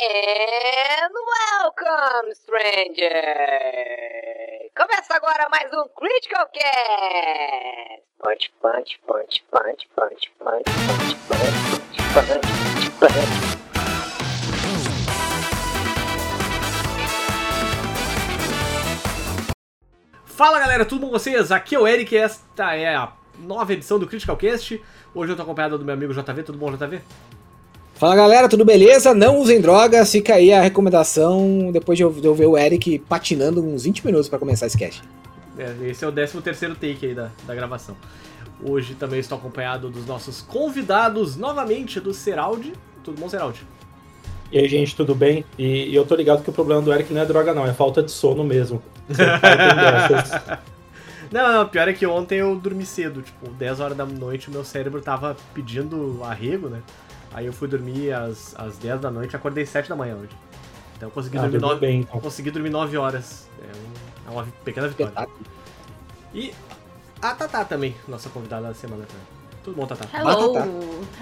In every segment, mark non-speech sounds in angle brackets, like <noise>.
And welcome, stranger! Começa agora mais um Critical Cast! Punch, punch, punch, punch, punch, punch, punch, punch, punch, punch. Fala galera, tudo bom com vocês? Aqui é o Eric e esta é a nova edição do Critical Cast. Hoje eu tô acompanhado do meu amigo JV, tudo bom JV? Fala galera, tudo beleza? Não usem drogas, fica aí a recomendação depois de eu, de eu ver o Eric patinando uns 20 minutos pra começar esse cast. É, esse é o 13 terceiro take aí da, da gravação. Hoje também estou acompanhado dos nossos convidados novamente do Seraldi. Tudo bom, Seraldi? E aí, gente, tudo bem? E, e eu tô ligado que o problema do Eric não é droga, não, é falta de sono mesmo. Tá <laughs> Não, não, pior é que ontem eu dormi cedo, tipo, 10 horas da noite o meu cérebro tava pedindo arrego, né? Aí eu fui dormir às, às 10 da noite e acordei 7 da manhã hoje. Então eu consegui Ah, dormir dormiu 9, bem, então. consegui dormir 9 horas. É, um- é uma pequena vitória. E a Tatá também, nossa convidada da semana também. Tudo bom, Tatá? Hello! Batata.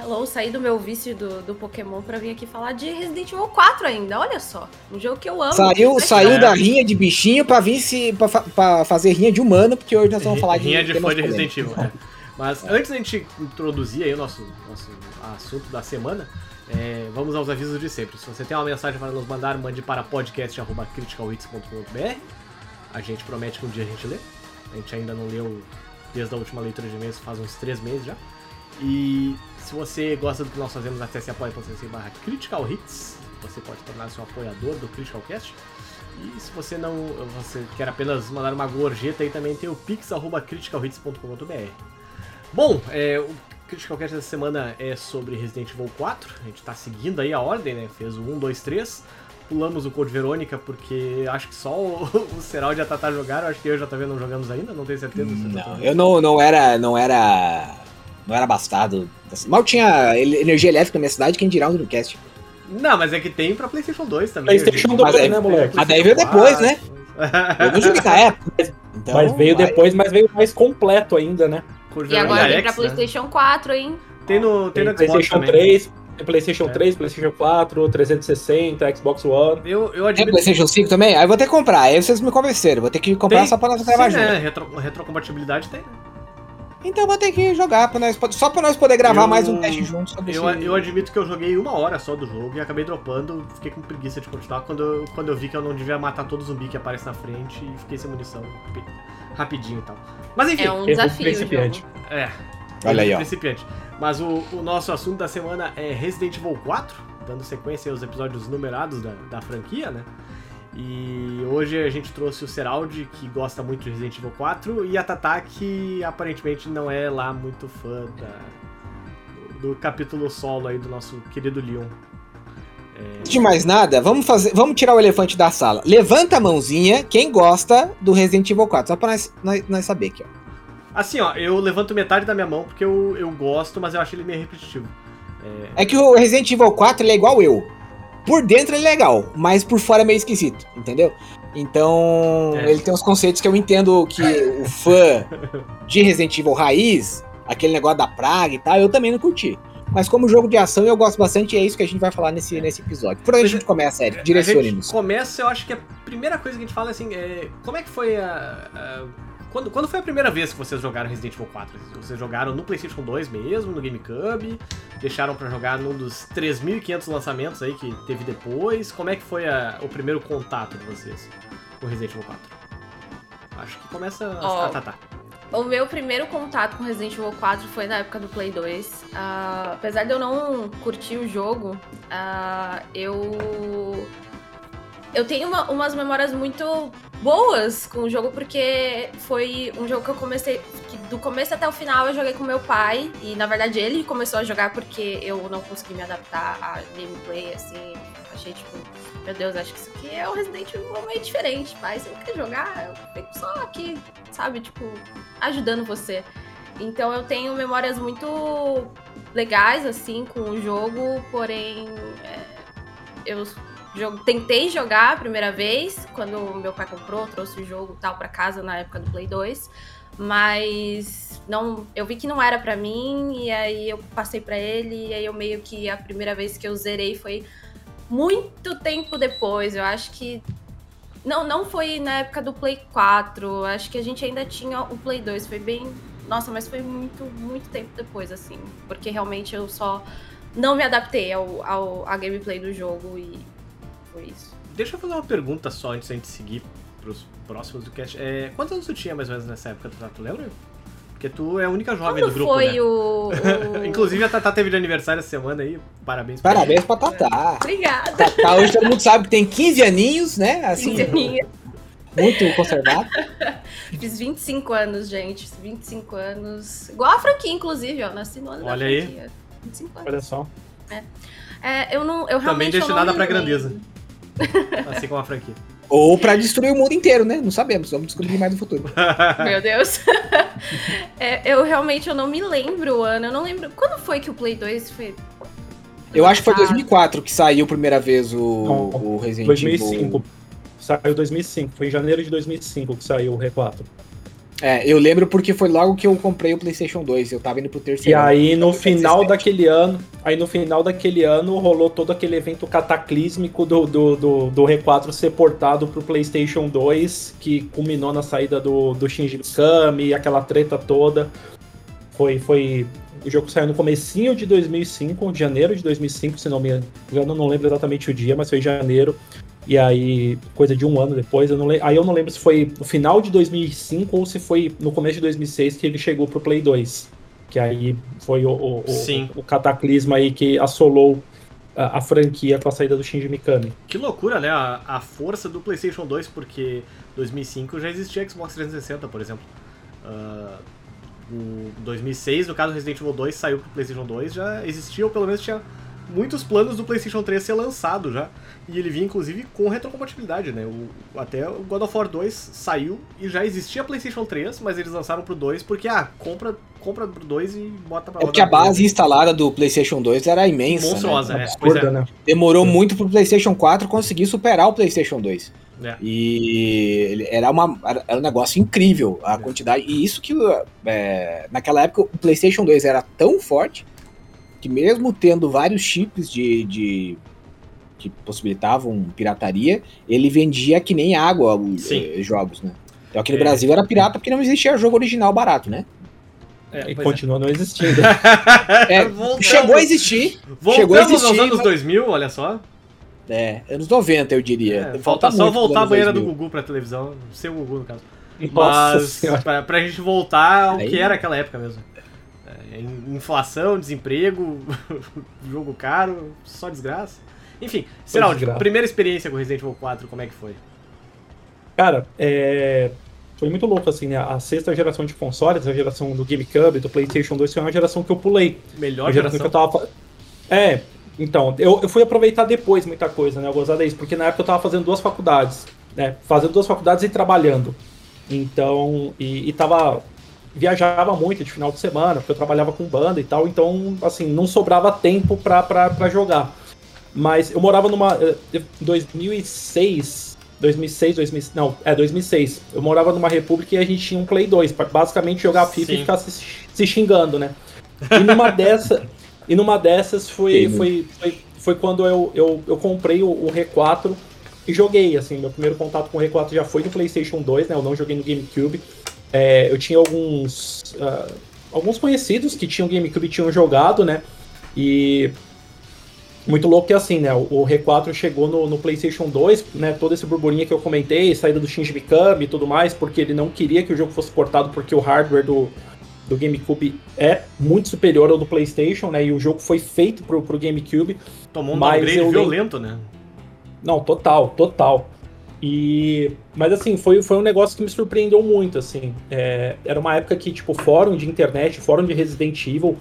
Hello, saí do meu vício do, do Pokémon pra vir aqui falar de Resident Evil 4 ainda, olha só. Um jogo que eu amo. Saiu, saiu É. da rinha de bichinho pra vir se, pra, pra fazer rinha de humano, porque hoje nós vamos falar de. Rinha de temas fã de. Resident Evil. é. Mas antes da gente introduzir aí o nosso, nosso assunto da semana, é, vamos aos avisos de sempre. Se você tem uma mensagem para nos mandar, mande para podcast.criticalhits.com.br. A gente promete que um dia a gente lê. A gente ainda não leu desde a última leitura de e-mails, faz uns três meses já. E se você gosta do que nós fazemos, acesse apoia.se barra Critical Hits. Você pode tornar-se um apoiador do Critical Cast. E se você não. você quer apenas mandar uma gorjeta aí também tem o pix.criticalhits.com.br. Bom, é, Critical Cast dessa semana é sobre Resident Evil 4. A gente tá seguindo aí a ordem, né? Fez o 1, 2, 3. Pulamos o Code Verônica porque acho que só o, <laughs> o Seraldi e a Tatá jogaram. Acho que eu e o JV não jogamos ainda, não tenho certeza. tô- Não, eu não, não era. Não era. Não era bastardo. Mal tinha energia elétrica na minha cidade, quem dirá um Dreamcast. Não, mas é que tem pra PlayStation 2 também. PlayStation Mas 2, aí- né, moleque? Ah, daí veio depois, né? <laughs> Eu não joguei na época. Então, mas veio depois, mas veio mais completo ainda, né? E agora tem pra né? PlayStation 4, hein? Tem no, tem Tem no Xbox PlayStation também. 3, tem PlayStation É. 3, PlayStation 4, 360, Xbox One. Eu, eu Tem admito PlayStation 5 também? Aí eu vou ter que comprar. Aí vocês me convenceram. Vou ter que comprar Tem. só pra nós gravar junto. né? Retro, retrocompatibilidade tem. né? Então eu vou ter que jogar pra nós, só pra nós poder gravar Eu- mais um teste junto sobre Eu, esse- eu admito que eu joguei uma hora só do jogo e acabei dropando, fiquei com preguiça de continuar quando eu, quando eu vi que eu não devia matar todo zumbi que aparece na frente e fiquei sem munição rapidinho e tal. Mas enfim, É um desafio. o principiante. é. Olha aí, ó. Principiante. Mas o, o nosso assunto da semana é Resident Evil 4, dando sequência aos episódios numerados da, da franquia, né? E hoje a gente trouxe o Seraldi, que gosta muito de Resident Evil 4, e a Tatá, que aparentemente não é lá muito fã da- do, do capítulo solo aí do nosso querido Leon. Antes de mais nada, vamos fazer, vamos tirar o elefante da sala. Levanta a mãozinha quem gosta do Resident Evil 4, só pra nós, nós, nós saber aqui, ó. Assim, ó, eu levanto metade da minha mão porque eu, eu gosto, mas eu acho ele meio repetitivo. É, É que o Resident Evil 4 ele é igual eu. Por dentro ele é legal, mas por fora é meio esquisito, entendeu? Então, É. ele tem uns conceitos que eu entendo que o fã de Resident Evil raiz, aquele negócio da praga e tal, eu também não curti. Mas como jogo de ação eu gosto bastante e é isso que a gente vai falar nesse, nesse episódio. Por onde a gente é, começa, Eric? A gente Direcione-nos. começa, eu acho que a primeira coisa que a gente fala é assim, é, como é que foi a... a- quando, quando foi a primeira vez que vocês jogaram Resident Evil 4? Vocês jogaram no PlayStation 2 mesmo, no GameCube? Deixaram pra jogar num dos 3.500 lançamentos aí que teve depois? Como é que foi a- o primeiro contato de vocês com Resident Evil 4? Acho que começa a Ó, a Tatá. O meu primeiro contato com Resident Evil 4 foi na época do Play 2. Ah, apesar de eu não curtir o jogo, ah, eu. Eu tenho uma- umas memórias muito boas com o jogo, porque foi um jogo que eu comecei. Que do começo até o final eu joguei com meu pai. E na verdade ele começou a jogar porque eu não consegui me adaptar a gameplay, assim. Achei tipo, meu Deus, acho que isso aqui é o Resident Evil meio diferente, pai. Você não quer jogar? Eu fico só aqui, sabe? Tipo, ajudando você. Então eu tenho memórias muito legais, assim, com o jogo, porém é, eu jo- tentei jogar a primeira vez, quando meu pai comprou, trouxe o jogo tal pra casa na época do Play 2. Mas não, eu vi que não era pra mim e aí eu passei pra ele e aí eu meio que a primeira vez que eu zerei foi muito tempo depois. Eu acho que. Não, não foi na época do Play 4. Acho que a gente ainda tinha o Play 2. Foi bem. Nossa, mas foi muito, muito tempo depois, assim. Porque realmente eu só não me adaptei ao, ao à gameplay do jogo e foi isso. Deixa eu fazer uma pergunta só antes da gente seguir pros próximos do cast. É, quantos anos tu tinha mais ou menos nessa época, tu, lembra? Porque tu é a única jovem Quando do grupo, foi né? o, o- <laughs> Inclusive a Tatá teve de aniversário essa semana aí. Parabéns pra Parabéns pra Tatá. Obrigada. Tatá hoje todo mundo sabe que tem 15 aninhos, né? Assim, Quinzeaninha. muito conservado. <laughs> Fiz 25 anos, gente. 25 anos. Igual a franquia, inclusive, ó. Nasci no ano Olha da aí. franquia. 25 anos. Olha só. É, eu não. Eu Também realmente eu não destinada pra grandeza. Assim como a franquia. Ou pra destruir o mundo inteiro, né? Não sabemos. Vamos descobrir mais no futuro. <laughs> Meu Deus. <laughs> É, eu realmente eu não me lembro o ano. Eu não lembro. Quando foi que o Play 2 foi. Eu acho que foi lançado? 2004 que saiu a primeira vez o, Não, o Resident 2005. Evil. Saiu 2005. Foi em janeiro de 2005 que saiu o R4. É, eu lembro porque foi logo que eu comprei o PlayStation 2. Eu tava indo pro E terceiro. aí no Foi final 17. daquele ano, aí no final daquele ano rolou todo aquele evento cataclísmico do, do, do, do R4 ser portado pro PlayStation 2, que culminou na saída do, do Shinji Mikami, aquela treta toda. Foi, foi. O jogo saiu no comecinho de 2005, de janeiro de 2005, se não me engano, não lembro exatamente o dia, mas foi em janeiro. E aí, coisa de um ano depois, eu não aí eu não lembro se foi no final de 2005 ou se foi no começo de 2006 que ele chegou pro Play 2. Que aí foi o, o, o- o cataclisma aí que assolou a, a franquia com a saída do Shinji Mikami. Que loucura, né? A, a força do PlayStation 2, porque 2005 já existia Xbox 360, por exemplo. Ah, o 2006, no caso Resident Evil 2 saiu pro PlayStation 2, já existia, ou pelo menos tinha muitos planos do PlayStation 3 ser lançado já. E ele vinha inclusive com retrocompatibilidade, né? O, até o God of War 2 saiu e já existia PlayStation 3, mas eles lançaram pro 2 porque, ah, compra, compra pro 2 e bota pra É porque a base instalada do PlayStation 2 era imensa. Monstruosa, né? é. Pois Absurda, é. né? Demorou muito pro PlayStation 4 conseguir superar o PlayStation 2. É. E era, uma, era um negócio incrível a quantidade. E isso que é, naquela época o PlayStation 2 era tão forte que, mesmo tendo vários chips de, de- que possibilitavam pirataria, ele vendia que nem água os eh, jogos, né? Então aqui no É. Brasil era pirata porque não existia jogo original barato, né? É, E é. continua não existindo. <laughs> É, chegou a existir, Voltamos chegou a existir, aos anos mas- 2000, olha só. é, anos 90 eu diria. É, falta só muito pros voltar a banheira do 2000. Gugu pra televisão, ser o Gugu no caso. Nossa Mas pra, pra gente voltar ao Aí- que era aquela época mesmo. É, in- inflação, desemprego, <laughs> jogo caro, só desgraça. Enfim, desgraça. primeira experiência com Resident Evil 4, como é que foi? Cara, é... foi muito louco, assim, né? A sexta geração de consoles, a geração do GameCube, do PlayStation 2, foi uma geração que eu pulei. Melhor geração geração. que eu tava. É, então, eu, eu fui aproveitar depois muita coisa, né? Eu gozar disso, porque na época eu tava fazendo duas faculdades, né? Fazendo duas faculdades e trabalhando. Então, e, e tava. Viajava muito de final de semana, porque eu trabalhava com banda e tal, então, assim, não sobrava tempo pra, pra, pra jogar. Mas eu morava numa. Em 2006. 2006, 2000, não, é 2006. Eu morava numa república e a gente tinha um Play 2, pra basicamente jogar FIFA Sim. e ficar se, se xingando, né? E numa <laughs> dessa, e numa dessas foi, Sim. foi, foi, foi quando eu, eu, eu comprei o, o R4 e joguei, assim, meu primeiro contato com o R4 já foi no PlayStation 2, né? Eu não joguei no GameCube. É, eu tinha alguns ah, alguns conhecidos que tinham GameCube e tinham jogado, né? E muito louco que assim, né? O o R4 chegou no, no PlayStation 2, né? Todo esse burburinho que eu comentei, saída do Shinji Mikami e tudo mais, porque ele não queria que o jogo fosse portado porque o hardware do, do GameCube é muito superior ao do PlayStation, né? E o jogo foi feito pro, pro GameCube. Tomou um downgrade lembro- violento, né? Não, total, total. E, mas assim, foi, foi um negócio que me surpreendeu muito, assim. É, era uma época que, tipo, fórum de internet, fórum de Resident Evil,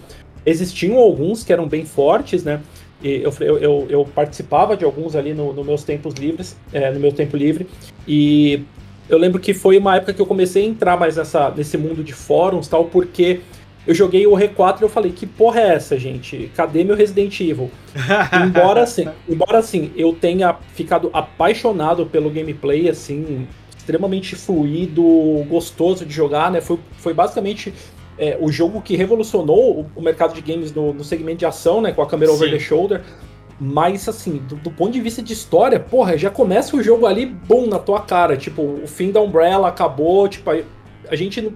existiam alguns que eram bem fortes, né? E eu, eu, eu, participava de alguns ali no, no meus tempos livres, é, no meu tempo livre, e eu lembro que foi uma época que eu comecei a entrar mais nessa, nesse mundo de fóruns tal, porque eu joguei o R4 e eu falei, que porra é essa, gente? Cadê meu Resident Evil? embora <laughs> assim, embora assim, eu tenha ficado apaixonado pelo gameplay, assim, extremamente fluido, gostoso de jogar, né? Foi, foi basicamente é, o jogo que revolucionou o, o mercado de games no, no segmento de ação, né? Com a câmera over Sim. the shoulder. Mas, assim, do, do, ponto de vista de história, porra, já começa o jogo ali, bom, na tua cara. Tipo, o fim da Umbrella acabou, tipo, a, a gente.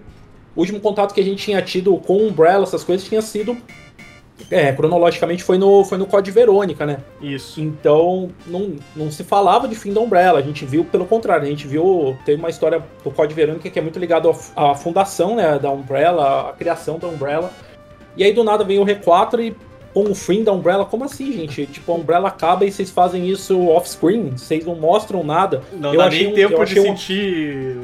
O último contato que a gente tinha tido com Umbrella, essas coisas, tinha sido é, cronologicamente foi no, foi no Code Verônica, né? Isso. Então, não, não se falava de fim da Umbrella, a gente viu pelo contrário, a gente viu, teve uma história do Code Verônica que é muito ligado à, fundação né, da Umbrella, a criação da Umbrella. E aí do nada vem o R4 e com o fim da Umbrella, como assim, gente? Tipo, a Umbrella acaba e vocês fazem isso off-screen, vocês não mostram nada. Não eu dá nem um, tempo de sentir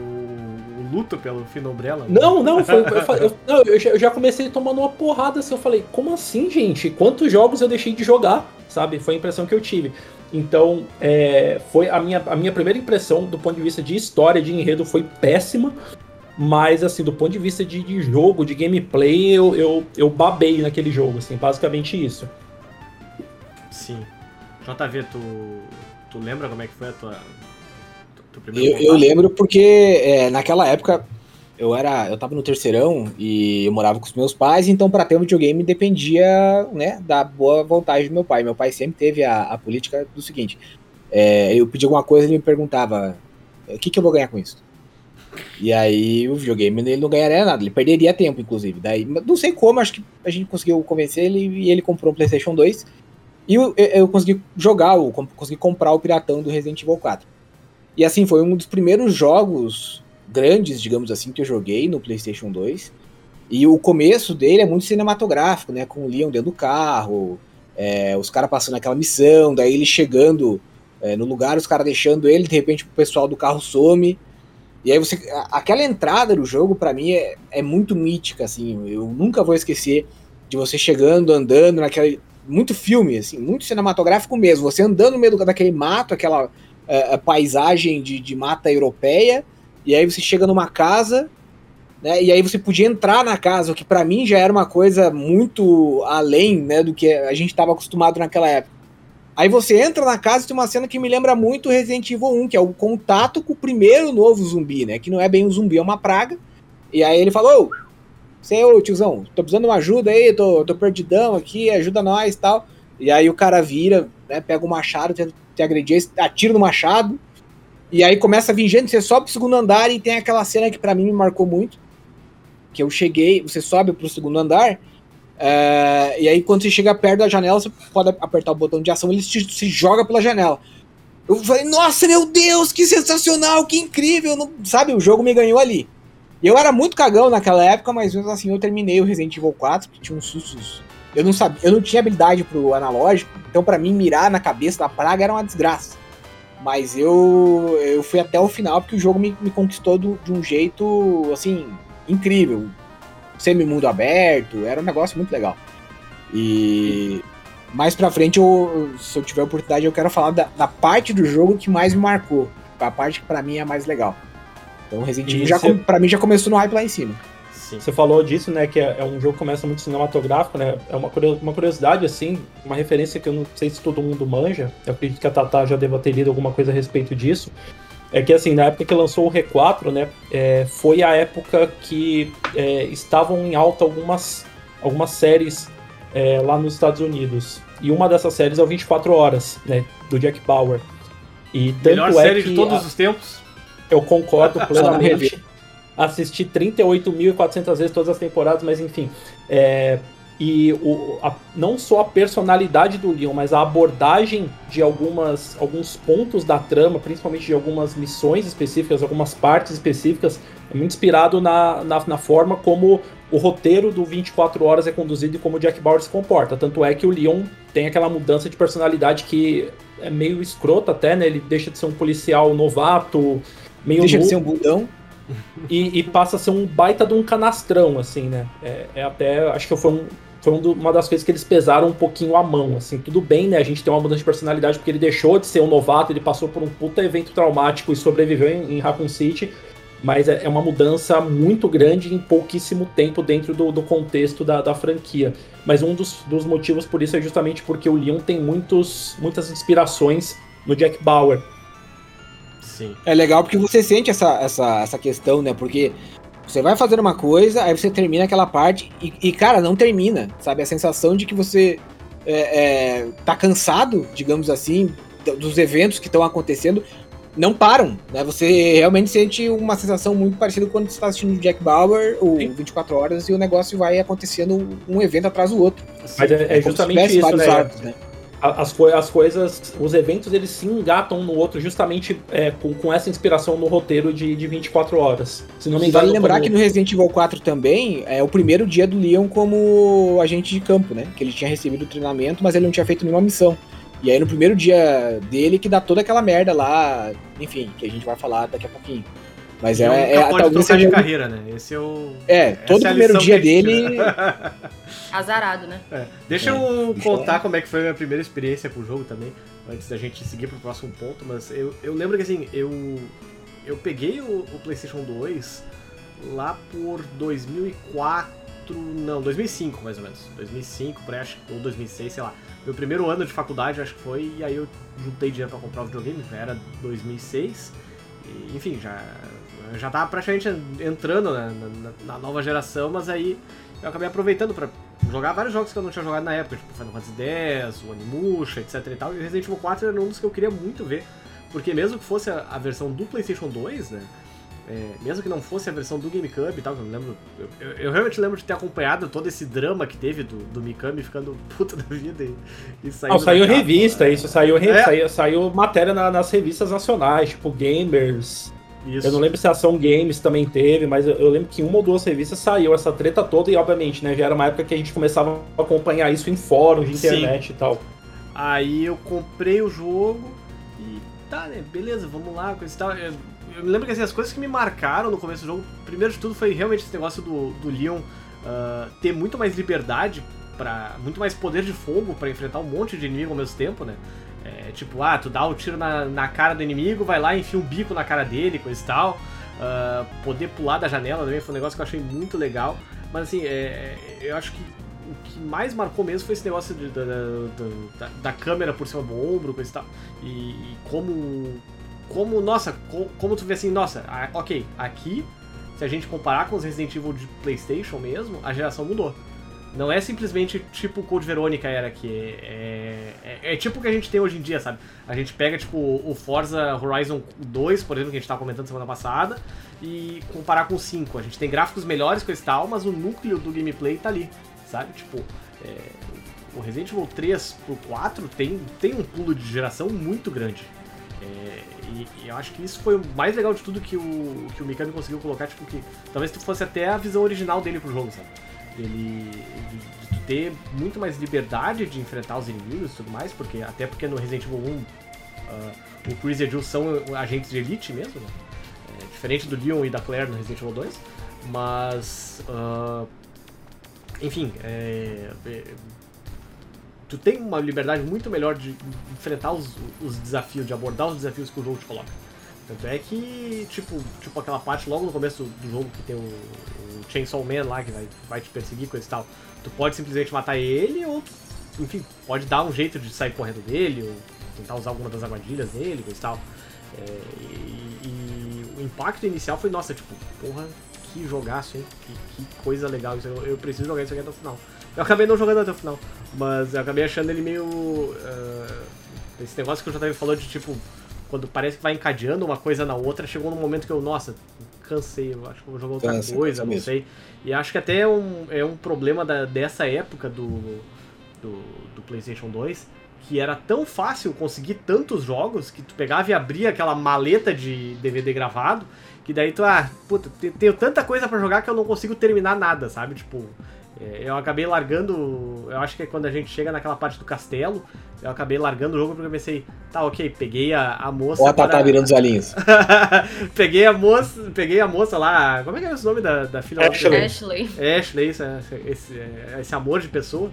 luto pelo da Umbrella? Não, não, foi, eu, eu, <laughs> eu, já, eu já comecei tomando uma porrada assim. Eu falei, como assim, gente? Quantos jogos eu deixei de jogar? Sabe? Foi a impressão que eu tive. Então, é, foi a minha, a minha primeira impressão do ponto de vista de história, de enredo, foi péssima. Mas, assim, do ponto de vista de, de jogo, de gameplay, eu, eu, eu babei naquele jogo, assim, basicamente isso. Sim. JV, tu, tu lembra como é que foi a tua, eu, eu, lembro porque é, naquela época eu era, eu tava no terceirão e eu morava com os meus pais, então para ter um videogame dependia, né, da boa vontade do meu pai. Meu pai sempre teve a, a política do seguinte: é, eu pedi alguma coisa, ele me perguntava, o que, que eu vou ganhar com isso? E aí o videogame ele não ganharia nada, ele perderia tempo, inclusive. Daí, não sei como, acho que a gente conseguiu convencer ele e ele comprou um PlayStation 2. E eu, eu, consegui jogar, eu consegui comprar o Piratão do Resident Evil 4. E assim, foi um dos primeiros jogos grandes, digamos assim, que eu joguei no PlayStation 2. E o começo dele é muito cinematográfico, né? Com o Leon dentro do carro, é, os caras passando aquela missão, daí ele chegando é, no lugar, os caras deixando ele, de repente o pessoal do carro some. E aí você. Aquela entrada do jogo, para mim, é, é muito mítica, assim. Eu nunca vou esquecer de você chegando, andando naquele. Muito filme, assim, muito cinematográfico mesmo. Você andando no meio daquele mato, aquela é, paisagem de, de mata europeia, e aí você chega numa casa, né, e aí você podia entrar na casa, o que para mim já era uma coisa muito além né, do que a gente estava acostumado naquela época. Aí você entra na casa e tem uma cena que me lembra muito Resident Evil 1, que é o contato com o primeiro novo zumbi, né? Que não é bem um zumbi, é uma praga. E aí ele falou: Você, ô tiozão, tô precisando de uma ajuda aí, tô, tô perdidão aqui, ajuda nós e tal. E aí o cara vira, né, pega o machado, tenta te agredir, atira no machado, e aí começa a vir gente, você sobe pro segundo andar e tem aquela cena que para mim me marcou muito, que eu cheguei, você sobe pro segundo andar, é, e aí quando você chega perto da janela, você pode apertar o botão de ação, ele te, se joga pela janela. Eu falei, nossa, meu Deus, que sensacional, que incrível, não, sabe, o jogo me ganhou ali. Eu era muito cagão naquela época, mas assim eu terminei o Resident Evil 4, que tinha uns sustos eu não sabia, eu não tinha habilidade pro analógico, então para mim mirar na cabeça da praga era uma desgraça. Mas eu eu fui até o final porque o jogo me, me conquistou do, de um jeito assim incrível. Semi-mundo aberto, era um negócio muito legal. E mais pra frente, eu, se eu tiver oportunidade, eu quero falar da, da parte do jogo que mais me marcou. A parte que para mim é a mais legal. Então Resident Evil já, pra mim já começou no hype lá em cima. Sim. Você falou disso, né? Que é, é, um jogo que começa muito cinematográfico, né? É uma, uma curiosidade, assim, uma referência que eu não sei se todo mundo manja. Eu acredito que a Tata já deva ter lido alguma coisa a respeito disso. É que, assim, na época que lançou o R4, né? É, foi a época que é, estavam em alta algumas, algumas séries é, lá nos Estados Unidos. E uma dessas séries é o 24 Horas, né? Do Jack Bauer. E tanto Melhor é série de todos a... os tempos. Eu concordo <laughs> plenamente assisti 38.400 vezes todas as temporadas, mas enfim. É, e o, a, não só a personalidade do Leon, mas a abordagem de algumas, alguns pontos da trama, principalmente de algumas missões específicas, algumas partes específicas, é muito inspirado na, na, na forma como o roteiro do 24 Horas é conduzido e como o Jack Bauer se comporta. Tanto é que o Leon tem aquela mudança de personalidade que é meio escrota até, né? Ele deixa de ser um policial novato, meio... Deixa de ser um bundão e, e, passa a ser um baita de um canastrão, assim, né? É, é até, acho que foi, um, foi um do, uma das coisas que eles pesaram um pouquinho a mão, assim. Tudo bem, né? A gente tem uma mudança de personalidade porque ele deixou de ser um novato, ele passou por um puta evento traumático e sobreviveu em, em Raccoon City, mas é, é, uma mudança muito grande em pouquíssimo tempo dentro do, do contexto da, da, franquia. Mas um dos, dos motivos por isso é justamente porque o Leon tem muitos, muitas inspirações no Jack Bauer. Sim. É legal porque você sente essa, essa, essa questão, né? Porque você vai fazendo uma coisa, aí você termina aquela parte e, e, cara, não termina, sabe? A sensação de que você é, é, tá cansado, digamos assim, dos eventos que estão acontecendo, não param, né? Você realmente sente uma sensação muito parecida quando você está assistindo Jack Bauer ou Sim. 24 horas e o negócio vai acontecendo um evento atrás do outro. Mas é, é justamente isso, né? Arcos, né? As, as coisas, os eventos, eles se engatam no outro justamente é, com, com essa inspiração no roteiro de, de 24 horas. Se não me engano. Vale lembrar como... que no Resident Evil 4 também é o primeiro dia do Leon como agente de campo, né? Que ele tinha recebido o treinamento, mas ele não tinha feito nenhuma missão. E aí no primeiro dia dele que dá toda aquela merda lá, enfim, que a gente vai falar daqui a pouquinho. Mas é, é, é talvez seja de carreira, né? Esse é o É, todo é primeiro dia dele <laughs> azarado, né? É. Deixa eu é. contar como é que foi a minha primeira experiência com o jogo também, antes da gente seguir pro próximo ponto, mas eu, eu lembro que assim, eu eu peguei o, o PlayStation 2 lá por 2004 não, 2005 mais ou menos. 2005, acho, ou 2006, sei lá. Meu primeiro ano de faculdade, acho que foi, e aí eu juntei dinheiro pra comprar o videogame, já era 2006. E, enfim, já, já tava praticamente entrando na, na, na, nova geração, mas aí eu acabei aproveitando pra jogar vários jogos que eu não tinha jogado na época, tipo Final Fantasy X, o Animusha, etc e tal. E Resident Evil 4 era um dos que eu queria muito ver, porque mesmo que fosse a, a versão do PlayStation 2, né? É, mesmo que não fosse a versão do GameCube e tal, eu lembro. Eu, eu, eu, realmente lembro de ter acompanhado todo esse drama que teve do, do Mikami ficando <laughs> puta da vida e, e saindo. Não, saiu revista, isso, saiu, é. saiu, saiu, matéria na, nas revistas nacionais, tipo Gamers. Isso. Eu não lembro se a Ação Games também teve, mas eu, eu, lembro que uma ou duas revistas saiu essa treta toda e, obviamente, né, já era uma época que a gente começava a acompanhar isso em fóruns de internet Sim. e tal. Aí eu comprei o jogo e tá, né, beleza, vamos lá, coisa e tal. Eu, lembro que assim, as coisas que me marcaram no começo do jogo, primeiro de tudo foi realmente esse negócio do, do Leon uh, ter muito mais liberdade, para muito mais poder de fogo para enfrentar um monte de inimigo ao mesmo tempo, né? É, tipo, ah, tu dá o um tiro na, na cara do inimigo, vai lá e enfia um bico na cara dele, coisa e tal. Uh, poder pular da janela também foi um negócio que eu achei muito legal. Mas assim, é, eu acho que o que mais marcou mesmo foi esse negócio de, da, da, da, câmera por cima do ombro, coisa e tal. E, e como, como, nossa, como tu vê assim, nossa, ok, aqui, se a gente comparar com os Resident Evil de PlayStation mesmo, a geração mudou. Não é simplesmente tipo o Code Verônica era, que é, é, é, tipo o que a gente tem hoje em dia, sabe? A gente pega, tipo, o Forza Horizon 2, por exemplo, que a gente tava comentando semana passada, e comparar com o 5. A gente tem gráficos melhores com esse tal, mas o núcleo do gameplay tá ali, sabe? Tipo, é, o Resident Evil 3 pro 4 tem, tem um pulo de geração muito grande. É, e, e, eu acho que isso foi o mais legal de tudo que o, que o Mikami conseguiu colocar, tipo, que talvez fosse até a visão original dele pro jogo, sabe? Ele, de, de ter muito mais liberdade de enfrentar os inimigos e tudo mais, porque até porque no Resident Evil 1 uh, ah, o Chris e a Jill são agentes de elite mesmo, né? é, diferente do Leon e da Claire no Resident Evil 2, mas uh, enfim, é, é, tu tem uma liberdade muito melhor de enfrentar os, os desafios, de abordar os desafios que o jogo te coloca. Tanto é que, tipo, tipo aquela parte logo no começo do jogo que tem o, o Chainsaw Man lá que vai, vai te perseguir, coisa e tal. Tu pode simplesmente matar ele ou, enfim, pode dar um jeito de sair correndo dele ou tentar usar alguma das armadilhas dele, coisa e tal. É, e, e, o impacto inicial foi, nossa, tipo, porra, que jogaço, hein? Que, que coisa legal isso. Eu, eu, preciso jogar isso aqui até o final. Eu acabei não jogando até o final, mas eu acabei achando ele meio. Uh, esse negócio que o JV falou de tipo quando parece que vai encadeando uma coisa na outra, chegou num momento que eu, nossa, cansei, eu acho que vou jogar outra Cansa, coisa, não mesmo. sei. E acho que até é um, é um problema da, dessa época do, do, do, PlayStation 2, que era tão fácil conseguir tantos jogos que tu pegava e abria aquela maleta de DVD gravado, que daí tu, ah, puta, tenho tanta coisa para jogar que eu não consigo terminar nada, sabe? Tipo, eu acabei largando. Eu acho que é quando a gente chega naquela parte do castelo, eu acabei largando o jogo porque eu pensei, tá, ok, peguei a, a moça. Ó, tá, tá virando os olhinhos. <laughs> peguei a moça. Peguei a moça lá. Como é que é o nome da, da filha Ashley. Ashley. Ashley, esse, esse, esse amor de pessoa.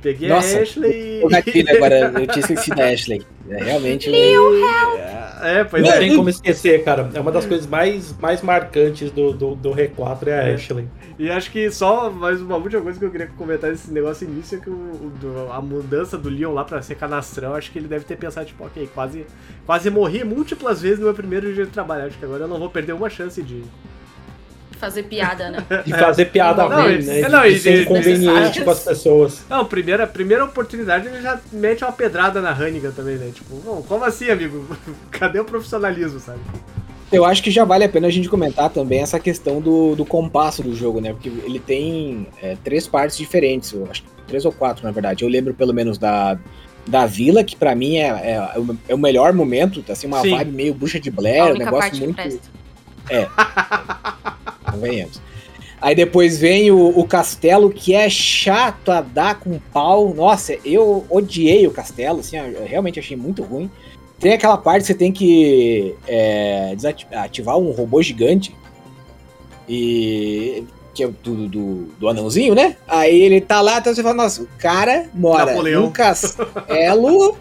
Peguei Nossa, a Ashley. Eu, eu, agora, <laughs> eu tinha esquecido da Ashley. É, realmente. É, pois não é. tem como esquecer, cara. É uma das coisas mais, mais marcantes do, do, do R4 é a é. Ashley. E acho que só mais uma última coisa que eu queria comentar nesse negócio início é que o, do, a mudança do Leon lá pra ser canastrão, acho que ele deve ter pensado, tipo, ok, quase, quase morri múltiplas vezes no meu primeiro dia de trabalho. Acho que agora eu não vou perder uma chance de Fazer piada, né? <laughs> De fazer piada Não, ruim, né? De, não, e de ser de- inconveniente com as pessoas. Não, primeira, primeira oportunidade ele já mete uma pedrada na Hannigan também, né? Tipo, "Bom, como assim, amigo? <laughs> Cadê o profissionalismo, sabe? Eu acho que já vale a pena a gente comentar também essa questão do, do compasso do jogo, né? Porque ele tem é, três partes diferentes, eu acho que três ou quatro, na verdade. Eu lembro pelo menos da, da vila, que pra mim é, é, o- é o melhor momento, assim, uma Sim. vibe meio bucha de Blair, um negócio parte que muito. presta. <laughs> Convenhamos. Aí depois vem o, o castelo, que é chato a dar com pau. Nossa, eu odiei o castelo, assim, eu realmente achei muito ruim. Tem aquela parte que você tem que é, ativar um robô gigante. E. Que é do, do, do anãozinho, né? Aí ele tá lá, então você fala, nossa, o cara mora Napoleão. num castelo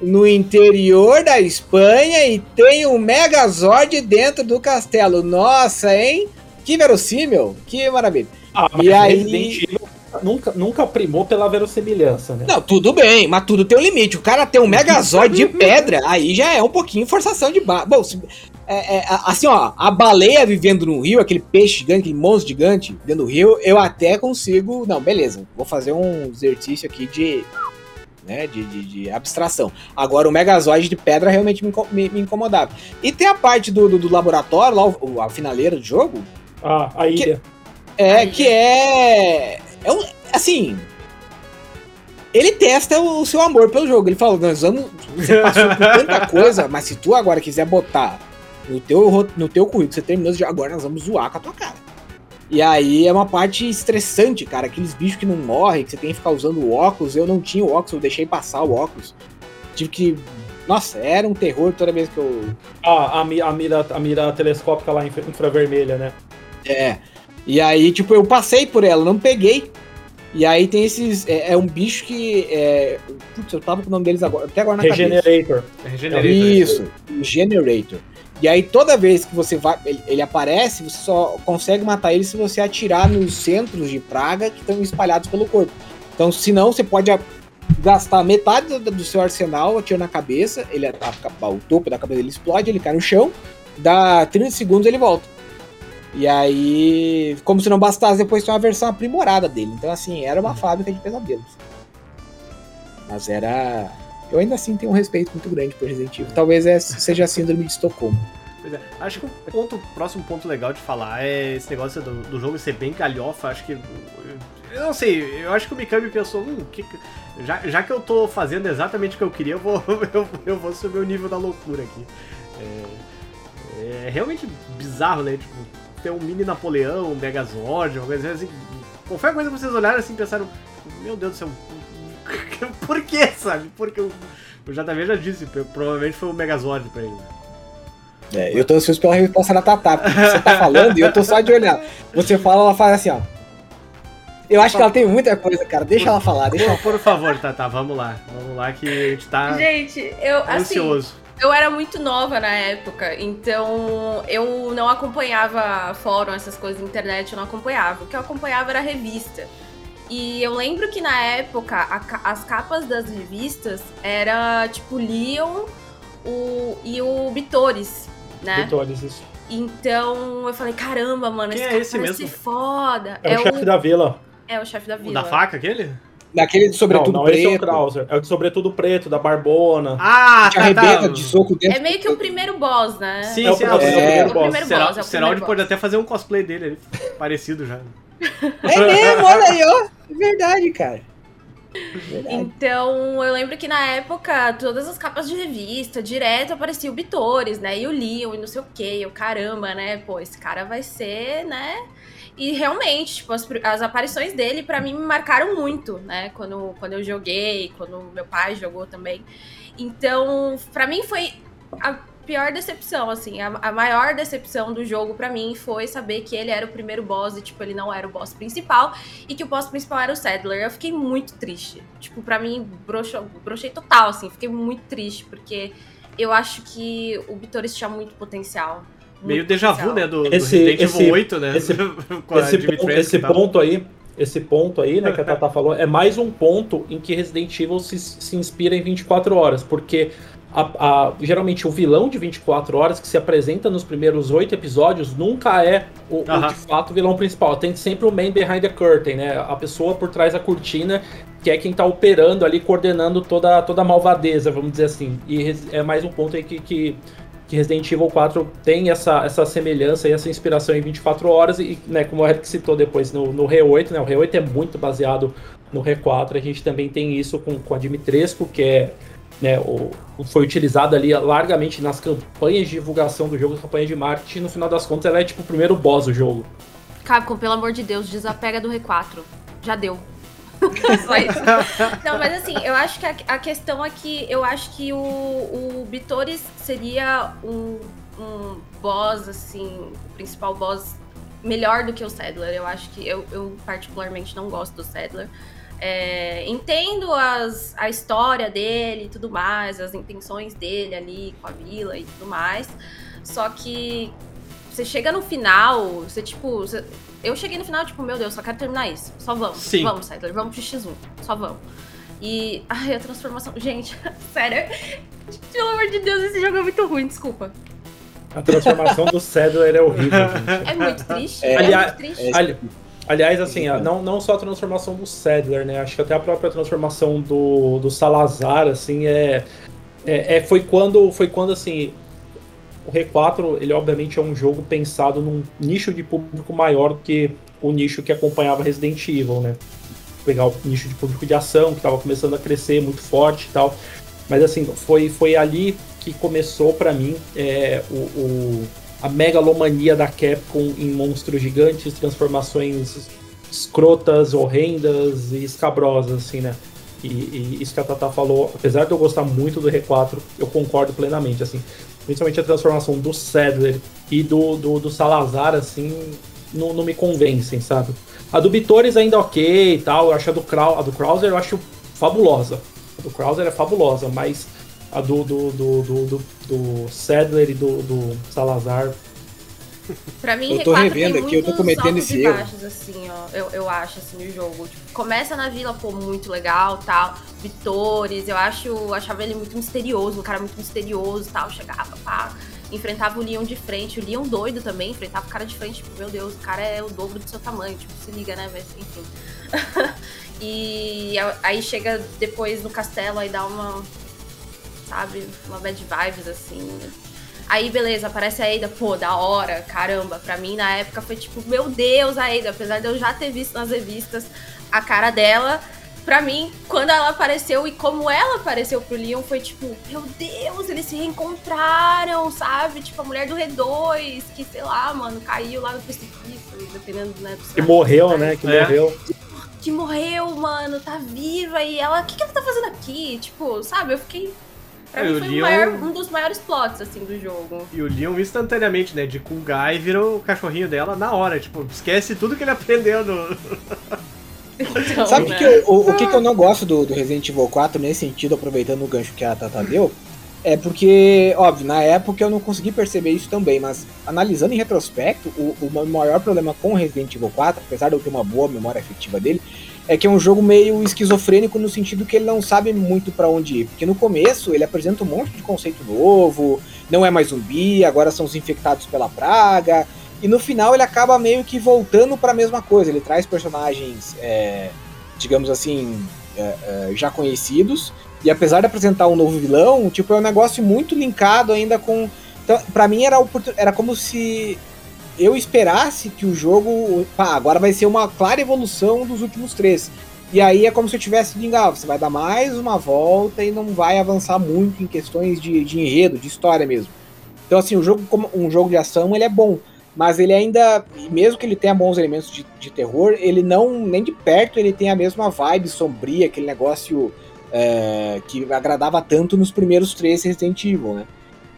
no interior da Espanha e tem um Megazord dentro do castelo. Nossa, hein? Que verossímil, que maravilha. Ah, E aí- Resident Evil nunca, nunca primou pela verossimilhança, né? Não, tudo bem, mas tudo tem um limite. O cara tem um Megazord de pedra, aí já é um pouquinho forçação de barra. Bom, se- é- é, assim, ó, a baleia vivendo no rio, aquele peixe gigante, aquele monstro gigante dentro do rio, eu até consigo. Não, beleza, vou fazer um exercício aqui de. Né, de, de, de abstração. Agora, o Megazord de pedra realmente me, me- me incomodava. E tem a parte do, do, do laboratório, lá, o- a finaleira do jogo, Ah, a ilha. é, Aí, que é. É um. Assim. Ele testa o seu amor pelo jogo. Ele falou: nós vamos. Você passou por tanta <laughs> coisa, mas se tu agora quiser botar no teu, no teu currículo, você terminou de agora nós vamos zoar com a tua cara. E aí é uma parte estressante, cara. Aqueles bichos que não morrem, que você tem que ficar usando o óculos. Eu não tinha o óculos, eu deixei passar o óculos. Tive que. Nossa, era um terror toda vez que eu, Ah, a, a mira, a mira telescópica lá infra- infravermelha, né? É. E aí, tipo, eu passei por ela, não peguei. E aí tem esses. É, é um bicho que. É, putz, eu tava com o nome deles agora, até agora na cabeça. Regenerator. É Regenerator. Isso, Generator. E aí toda vez que você vai. Ele, ele aparece, você só consegue matar ele se você atirar nos centros de praga que estão espalhados pelo corpo. Então, se não, você pode gastar metade do, do seu arsenal atirando na cabeça, ele a- a- o topo da cabeça dele explode, ele cai no chão, dá 30 segundos ele volta. E aí, como se não bastasse, depois tem uma versão aprimorada dele. Então, assim, era uma fábrica de pesadelos. Mas era. Eu ainda assim tenho um respeito muito grande por Resident Evil. Talvez é- seja a síndrome de Estocolmo. É, acho que o ponto, próximo ponto legal de falar é esse negócio do, do jogo ser bem galhofa. Acho que. Eu não sei, eu acho que o Mikami pensou, hum, que- já, já que eu tô fazendo exatamente o que eu queria, eu vou, <laughs> eu, eu vou subir o nível da loucura aqui. É, é realmente bizarro, né? Tipo, ter um mini Napoleão, um Megazord, uma coisa assim. Qualquer coisa que vocês olharam assim e pensaram, meu Deus do céu, <laughs> por que, sabe? Porque o, o JV já disse, provavelmente foi o Megazord pra ele. né? É, eu tô ansioso pela resposta da Tatá, porque você tá falando e eu tô só de olhar. Você fala, ela faz assim, ó. Eu acho que ela tem muita coisa, cara. Deixa ela falar, deixa ela Por, favor, Tata, vamos lá. Vamos lá que a gente tá Gente, eu, assim, ansioso. Eu era muito nova na época, então eu não acompanhava fórum, essas coisas na internet, eu não acompanhava. O que eu acompanhava era revista. E eu lembro que na época a as capas das revistas era tipo Leon o, e o Bitores, né? Vitores, isso. Então eu falei, caramba, mano, Quem esse é cara esse parece mesmo? foda. É, o chefe da vila. é o chefe da O vila. da faca, aquele? Daquele de sobretudo não, não, esse é o preto. Krauser. É o de sobretudo preto, da Barbona. Ah, te arrebenta de soco dentro. É meio que o primeiro boss, né? Sim, É o primeiro- é o o- primeiro o boss. primeiro Será- boss, é o Seraldi primeiro pode boss. até fazer um cosplay dele ali, parecido já. É mesmo, olha aí, ó. É verdade, cara. Verdade. Então, eu lembro que na época, todas as capas de revista, direto aparecia o Bitores, né? E o Leon e não sei o quê. Eu, caramba, né? Pô, esse cara vai ser, né? E realmente, tipo, as, as aparições dele, pra mim, me marcaram muito, né? Quando, quando eu joguei, quando meu pai jogou também. Então, pra mim foi a pior decepção, assim. A, a maior decepção do jogo pra mim foi saber que ele era o primeiro boss e, tipo, ele não era o boss principal e que o boss principal era o Sadler. Eu fiquei muito triste. Tipo, pra mim, brochei total, assim. Fiquei muito triste, porque eu acho que o Bitores tinha muito potencial. Meio déjà vu, né? Do, do Esse- Resident Evil esse- 8, né? esse- <laughs> Esse, e esse ponto aí, esse ponto aí, né, que a <laughs> Tata falou, é mais um ponto em que Resident Evil se, se inspira em 24 horas, porque a, a, geralmente o vilão de 24 horas que se apresenta nos primeiros oito episódios nunca é o, o, de fato o vilão principal. Tem sempre o man behind the curtain, né? A pessoa por trás da cortina que é quem tá operando ali, coordenando toda, toda a malvadeza, vamos dizer assim. E é mais um ponto aí que, que, que Resident Evil 4 tem essa, essa semelhança e essa inspiração em 24 horas. E, né, como o Eric citou depois no, no Re 8, né? O Re 8 é muito baseado no Re 4. A gente também tem isso com, com a Dimitrescu, que é né, o, foi utilizado ali largamente nas campanhas de divulgação do jogo, campanhas de marketing, no final das contas ela é tipo o primeiro boss do jogo. Capcom, pelo amor de Deus, desapega do R4. Já deu. <laughs> <laughs> Não, mas assim, eu acho que a, a questão aqui, eu acho que o, o Bitores seria um, um boss, assim, o principal boss melhor do que o Sadler. Eu acho que eu, eu particularmente não gosto do Sadler. É, entendo as, a história dele e tudo mais, as intenções dele ali com a vila e tudo mais. Só que você chega no final, você tipo. Você, eu cheguei no final, tipo, meu Deus, só quero terminar isso. Só vamos. Sim. Vamos, Sailor, vamos pro X1. Só vamos. E. Ai, a transformação. Gente, <laughs> sério. Pelo amor de Deus, esse jogo é muito ruim, desculpa. A transformação do Sadler é horrível, gente. É muito triste. É, é muito triste. Ali, aliás, assim, não, não só a transformação do Sadler, né? Acho que até a própria transformação do, do Salazar, assim, é, é, é, foi quando, foi quando, assim, o R4, ele obviamente é um jogo pensado num nicho de público maior do que o nicho que acompanhava Resident Evil, né? Pegar o nicho de público de ação, que estava começando a crescer muito forte e tal. Mas assim, foi, foi ali que começou para mim é, o, o, a megalomania da Capcom em monstros gigantes, transformações escrotas, horrendas e escabrosas, assim, né? E, e, isso que a Tata falou, apesar de eu gostar muito do R4, eu concordo plenamente, assim principalmente a transformação do Sadler e do, do, do Salazar, assim, não, não, me convencem, sabe? A do Bitores ainda ok e tal, eu acho a do, Krau, a do Krauser eu acho fabulosa. A do Krauser é fabulosa, mas a do, do, do, do, do, do Sadler e do, do Salazar Pra mim, eu tô revendo aqui, eu tô cometendo esse erro. Baixos, assim, ó, eu, eu acho, assim, o jogo. Tipo, começa na vila, pô, muito legal, tal. Vitores, eu acho, achava ele muito misterioso, um cara muito misterioso, tal. Chegava, pá, enfrentava o Leon de frente. O Leon doido também, enfrentava o cara de frente, tipo, meu Deus, o cara é o dobro do seu tamanho, tipo, se liga, né, enfim. <laughs> e aí chega depois no castelo, aí dá uma, sabe, uma bad vibes, assim, Aí, beleza, aparece a Ada, pô, da hora, caramba. Pra mim, na época, foi tipo, meu Deus, a Ada. Apesar de eu já ter visto nas revistas a cara dela, pra mim, quando ela apareceu e como ela apareceu pro Leon, foi tipo, meu Deus, eles se reencontraram, sabe? Tipo, a mulher do R2, que, sei lá, mano, caiu lá no precipício, dependendo, né? Que morreu, né? Que é. morreu. Que morreu, mano, tá viva. E ela, o que, que ela tá fazendo aqui? Tipo, sabe? Eu fiquei Pra é, mim foi Leon... maior, um dos maiores plots, assim, do jogo. E o Leon instantaneamente, né, de cool guy, virou o cachorrinho dela na hora. Tipo, esquece tudo que ele aprendeu no... <laughs> Então, Sabe né? que eu, o, o que, que eu não gosto do, do, Resident Evil 4 nesse sentido, aproveitando o gancho que a Tata deu? É porque, óbvio, na época eu não consegui perceber isso também, mas analisando em retrospecto, o, o maior problema com o Resident Evil 4, apesar de eu ter uma boa memória afetiva dele, é que é um jogo meio esquizofrênico no sentido que ele não sabe muito para onde ir. Porque no começo ele apresenta um monte de conceito novo, não é mais zumbi, agora são os infectados pela praga. E no final ele acaba meio que voltando para a mesma coisa. Ele traz personagens, é, digamos assim, é, é, já conhecidos. E apesar de apresentar um novo vilão, tipo, é um negócio muito linkado ainda com. Então, pra mim era, era como se eu esperasse que o jogo, pá, agora vai ser uma clara evolução dos últimos três. E aí é como se eu tivesse de ah, você vai dar mais uma volta e não vai avançar muito em questões de, de enredo, de história mesmo. Então assim, o jogo como um jogo de ação, ele é bom, mas ele ainda, mesmo que ele tenha bons elementos de, de terror, ele não, nem de perto, ele tem a mesma vibe sombria, aquele negócio é, que agradava tanto nos primeiros três Resident Evil, né?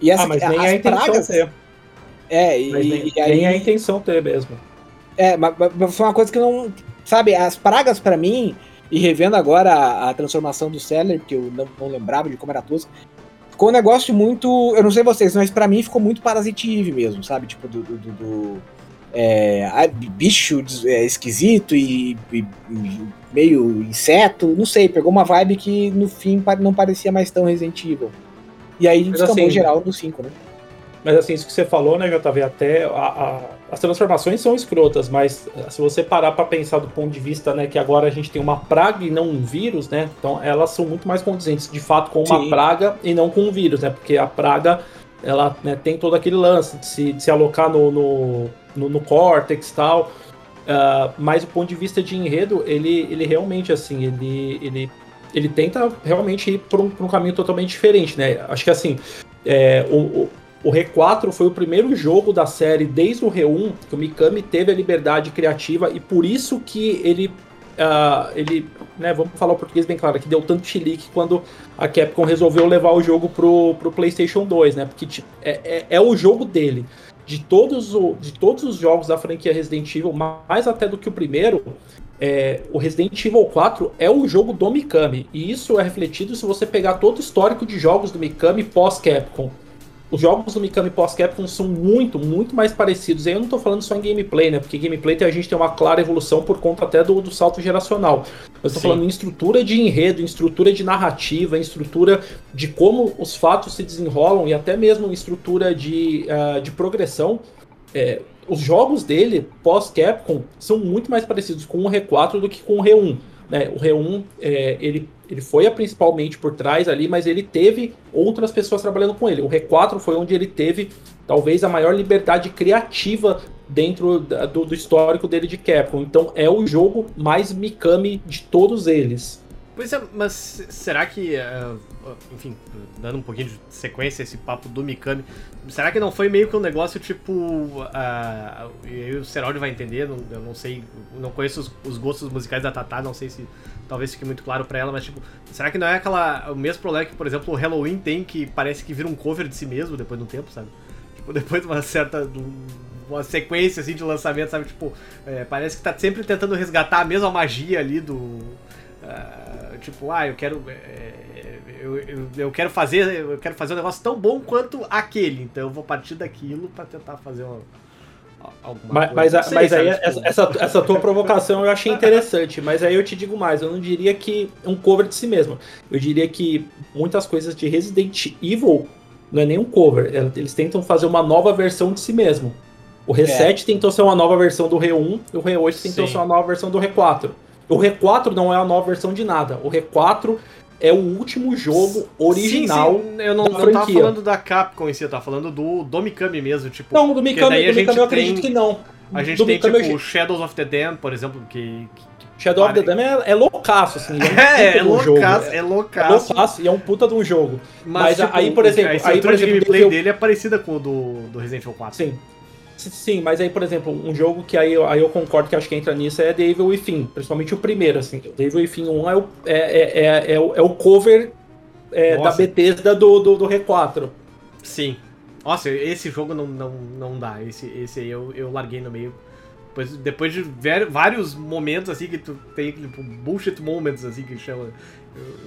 E essa, ah, mas nem as a pragas, é, e, nem, e aí. Tem a intenção ter mesmo. É, mas, mas, foi uma coisa que não. Sabe, as pragas para mim, e revendo agora a, a, transformação do Seller, que eu não, não, lembrava de como era tosca, ficou um negócio muito. Eu não sei vocês, mas para mim ficou muito Parasitive mesmo, sabe? Tipo, do. do, do, do é, bicho é, esquisito e, e, meio inseto, não sei, pegou uma vibe que no fim não parecia mais tão Resident Evil. E aí descambou assim- geral no 5, né? Mas assim, isso que você falou, né, JV, até a- a- as transformações são escrotas, mas eh, se você parar pra pensar do ponto de vista, né, que agora a gente tem uma praga e não um vírus, né, então elas são muito mais condizentes, de fato, com uma Sim. praga e não com um vírus, né, porque a praga, ela né, tem todo aquele lance de se, de se alocar no, no, no, no córtex e tal, ah, mas do ponto de vista de enredo, ele, ele realmente, assim, ele, ele, ele tenta realmente ir por um, por um caminho totalmente diferente, né, acho que assim, é, o, o- o Re4 foi o primeiro jogo da série desde o Re1 que o Mikami teve a liberdade criativa e por isso que ele, ah, ele né, vamos falar o português bem claro, que deu tanto chilique quando a Capcom resolveu levar o jogo pro, pro PlayStation 2, né? Porque é, é, é o jogo dele. De todos, o, de todos os jogos da franquia Resident Evil, mais até do que o primeiro, é, o Resident Evil 4 é o jogo do Mikami. E isso é refletido se você pegar todo o histórico de jogos do Mikami pós-Capcom. Os jogos do Mikami pós-Capcom são muito, muito mais parecidos. E aí eu não tô falando só em gameplay, né? Porque gameplay tem- a gente tem uma clara evolução por conta até do, do salto geracional. Eu tô Sim. falando em estrutura de enredo, em estrutura de narrativa, em estrutura de como os fatos se desenrolam e até mesmo em estrutura de, ah, de progressão. É, os jogos dele, pós-Capcom, são muito mais parecidos com o R4 do que com o R1. Né? O R1, é, ele, ele foi a principalmente por trás ali, mas ele teve outras pessoas trabalhando com ele. O R4 foi onde ele teve talvez a maior liberdade criativa dentro da- do, do histórico dele de Capcom. Então é o jogo mais Mikami de todos eles. Pois é, mas será que, eh, enfim, dando um pouquinho de sequência esse papo do Mikami, será que não foi meio que um negócio tipo. ah, e o Seraldi vai entender, não- eu não sei, não conheço os, os gostos musicais da Tatá, não sei se talvez fique muito claro pra ela, mas tipo, será que não é aquela, o mesmo problema que, por exemplo, o Halloween tem, que parece que vira um cover de si mesmo depois de um tempo, sabe? Tipo, <laughs> depois de uma certa. de um- uma sequência assim de lançamento, sabe? Tipo, eh, parece que tá sempre tentando resgatar a mesma magia ali do. Ah, tipo, ah, eu quero. é, eu, eu, eu quero fazer. Eu quero fazer um negócio tão bom quanto aquele. Então eu vou partir daquilo pra tentar fazer uma, alguma Mas, coisa. mas, sei, mas aí Tipo, essa, essa, essa tua provocação eu achei interessante, mas aí eu te digo mais, eu não diria que é um cover de si mesmo. Eu diria que muitas coisas de Resident Evil não é nem um cover, é- eles tentam fazer uma nova versão de si mesmo. O Reset tentou ser uma nova versão do Re1 e o Re8 tentou Sim. ser uma nova versão do Re4. O Re4 não é a nova versão de nada. O Re4 é o último jogo original. Sim, sim, eu não, da não tava falando da Capcom em si, eu tava falando do, do Mikami mesmo, tipo. Não, do Mikami, do Mikami eu acredito tem- que não. A gente do tem, Mikami eu tipo, Shadows of the Dam, por exemplo, que. que- Shadow of the Pare- Dam é, é loucaço, assim. É, <laughs> É, é um jogo. loucaço, é É loucaço. loucaço e é um puta de um jogo. Mas, Mas tipo, aí, por exemplo, a aí, por exemplo, de gameplay eu- dele é parecida com o do, do Resident Evil 4. Sim. Sim, mas aí, por exemplo, um jogo que aí, eu- aí eu concordo que acho que entra nisso é The Evil Within, principalmente o primeiro, assim. The Evil Within 1 é o, é, é, é, é o, é o cover é, da. Bethesda do, do, do R4. Sim. Nossa, esse jogo não, não, não dá. Esse, esse aí eu, eu larguei no meio. Depois, depois de ver- vários momentos assim que tu tem, tipo, bullshit moments, assim, que chama.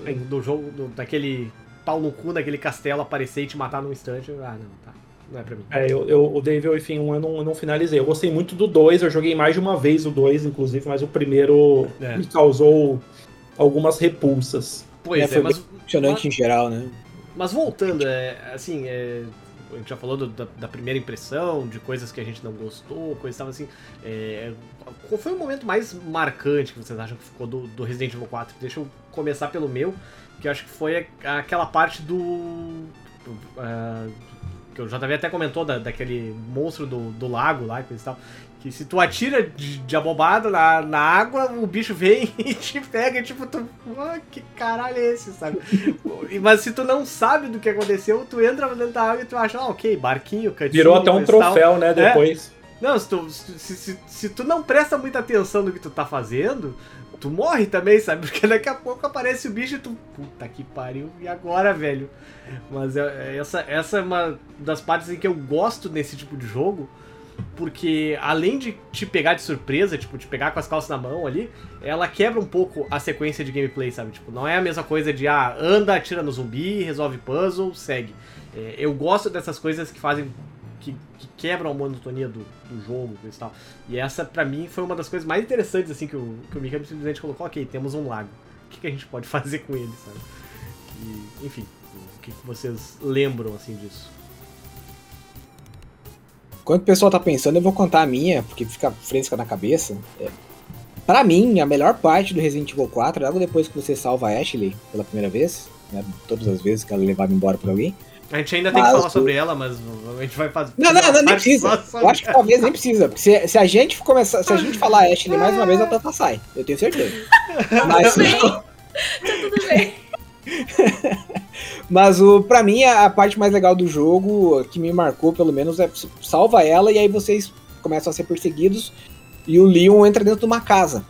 eh, Do jogo, do, daquele pau no cu naquele castelo aparecer e te matar num instante. Ah, não, tá. Não é pra mim. É, eu, eu, o The Evil Within 1 eu não, eu não finalizei. Eu gostei muito do 2, eu joguei mais de uma vez o 2, inclusive, mas o primeiro É. me causou algumas repulsas. Pois É, é, foi mas. Funcionante em geral, né? Mas voltando, é, assim, é, a gente já falou do- da, da primeira impressão, de coisas que a gente não gostou, coisas e tal, assim. é, qual foi o momento mais marcante que vocês acham que ficou do, do Resident Evil 4? Deixa eu começar pelo meu, que eu acho que foi a- aquela parte do. ah, que o JV até comentou da, daquele monstro do, do lago lá e coisa e tal. Que se tu atira de, de abobado na, na água, o bicho vem <laughs> e te pega, e tipo, tu. "Ah, que caralho é esse, sabe? Mas se tu não sabe do que aconteceu, tu entra dentro da água e tu acha, ah, ok, barquinho, cantinho. Virou até um troféu, né, depois. Não, se tu, se- se- se tu não presta muita atenção no que tu tá fazendo, tu morre também, sabe? <laughs> Porque daqui a pouco aparece o bicho e tu. Puta que pariu, e agora, velho? Mas é- é essa, essa é uma das partes em que eu gosto nesse tipo de jogo. Porque além de te pegar de surpresa, tipo, te pegar com as calças na mão ali, ela quebra um pouco a sequência de gameplay, sabe? Tipo, não é a mesma coisa de, ah, anda, atira no zumbi, resolve puzzle, segue. É, eu gosto dessas coisas que fazem. Que, que quebram a monotonia do, do jogo e tal. E essa, pra mim, foi uma das coisas mais interessantes, assim, que o, que o Mikami simplesmente colocou, ok, temos um lago. O que, que a gente pode <laughs> fazer com ele, sabe? E, enfim. que, que vocês lembram assim disso? Enquanto o pessoal tá pensando, eu vou contar a minha, porque fica fresca na cabeça. É, para mim, a melhor parte do Resident Evil 4 é logo depois que você salva a Ashley pela primeira vez, né, todas as vezes que ela é levava embora por alguém. A gente ainda tem Mas que falar sobre ela, mas a gente vai fazer. Não, não, não, nem precisa. Eu acho que talvez nem precisa. Porque se, se a gente começar, se a gente falar Ashley mais uma vez, a Tata sai. Eu tenho certeza. Mas, Tudo bem. Tá tudo bem. <laughs> mas o, pra mim, a, a parte mais legal do jogo, que me marcou pelo menos, é salva ela e aí vocês começam a ser perseguidos e o Leon entra dentro de uma casa.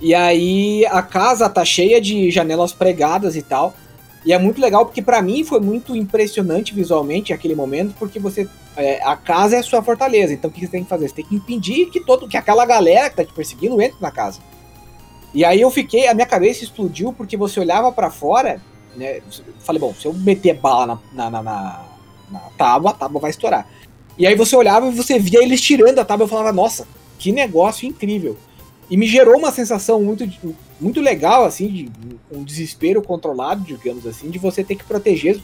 E aí a casa tá cheia de janelas pregadas e tal. E é muito legal porque pra mim foi muito impressionante visualmente aquele momento, porque você é, a casa é a sua fortaleza. Então o que você tem que fazer? Você tem que impedir que todo que aquela galera que tá te perseguindo entre na casa. E aí eu fiquei, a minha cabeça explodiu porque você olhava pra fora, né? Falei, bom, se eu meter bala na, na, na- na tábua, a tábua vai estourar. E aí você olhava e você via eles tirando a tábua, eu falava, nossa, que negócio incrível. E me gerou uma sensação muito, muito legal, assim, de um desespero controlado, digamos assim, de você ter que proteger.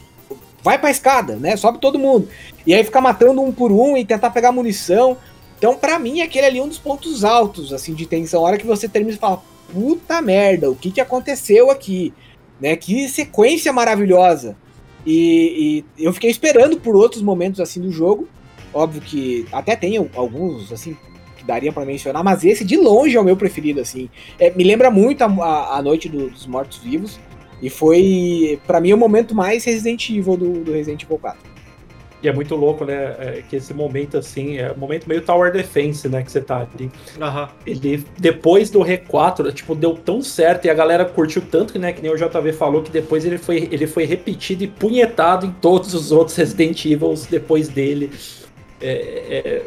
Vai pra escada, né? Sobe todo mundo. E aí ficar matando um por um e tentar pegar munição. Então, pra mim, aquele ali é um dos pontos altos, assim, de tensão. A hora que você termina e fala, puta merda, o que que aconteceu aqui? Né? Que sequência maravilhosa. E, e eu fiquei esperando por outros momentos, assim, do jogo. Óbvio que até tem alguns, assim, que daria pra mencionar, mas esse de longe é o meu preferido, assim. É, me lembra muito a, a, a Noite do- dos Mortos Vivos. E foi, pra mim, o momento mais Resident Evil do, do Resident Evil 4. E é muito louco, né? é, que esse momento, assim, é um momento meio Tower Defense, né? Que você tá ali. Aham. Ele, depois do R4, tipo, deu tão certo e a galera curtiu tanto, né? Que nem o JV falou, que depois ele foi, ele foi repetido e punhetado em todos os outros Resident Evils depois dele. É, é,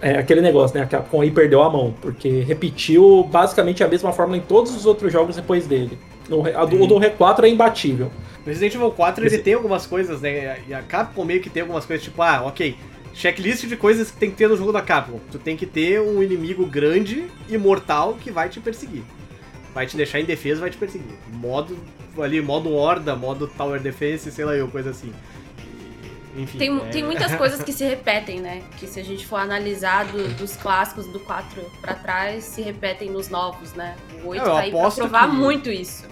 é aquele negócio, né? A Capcom aí perdeu a mão, porque repetiu basicamente a mesma fórmula em todos os outros jogos depois dele. No, a do, o do R4 é imbatível. No Resident Evil 4 ele Esse- tem algumas coisas, né? E a Capcom meio que tem algumas coisas, tipo, ah, ok. Checklist de coisas que tem que ter no jogo da Capcom. Tu tem que ter um inimigo grande e mortal que vai te perseguir. Vai te deixar indefeso, vai te perseguir. Modo ali, modo horda, modo tower defense, sei lá eu, coisa assim. Enfim. Tem, é- tem muitas coisas que se <laughs> repetem, né? Que se a gente for analisar do- dos clássicos do 4 pra trás, se repetem nos novos, né? O 8 Eu tá aí pra provar que- muito isso.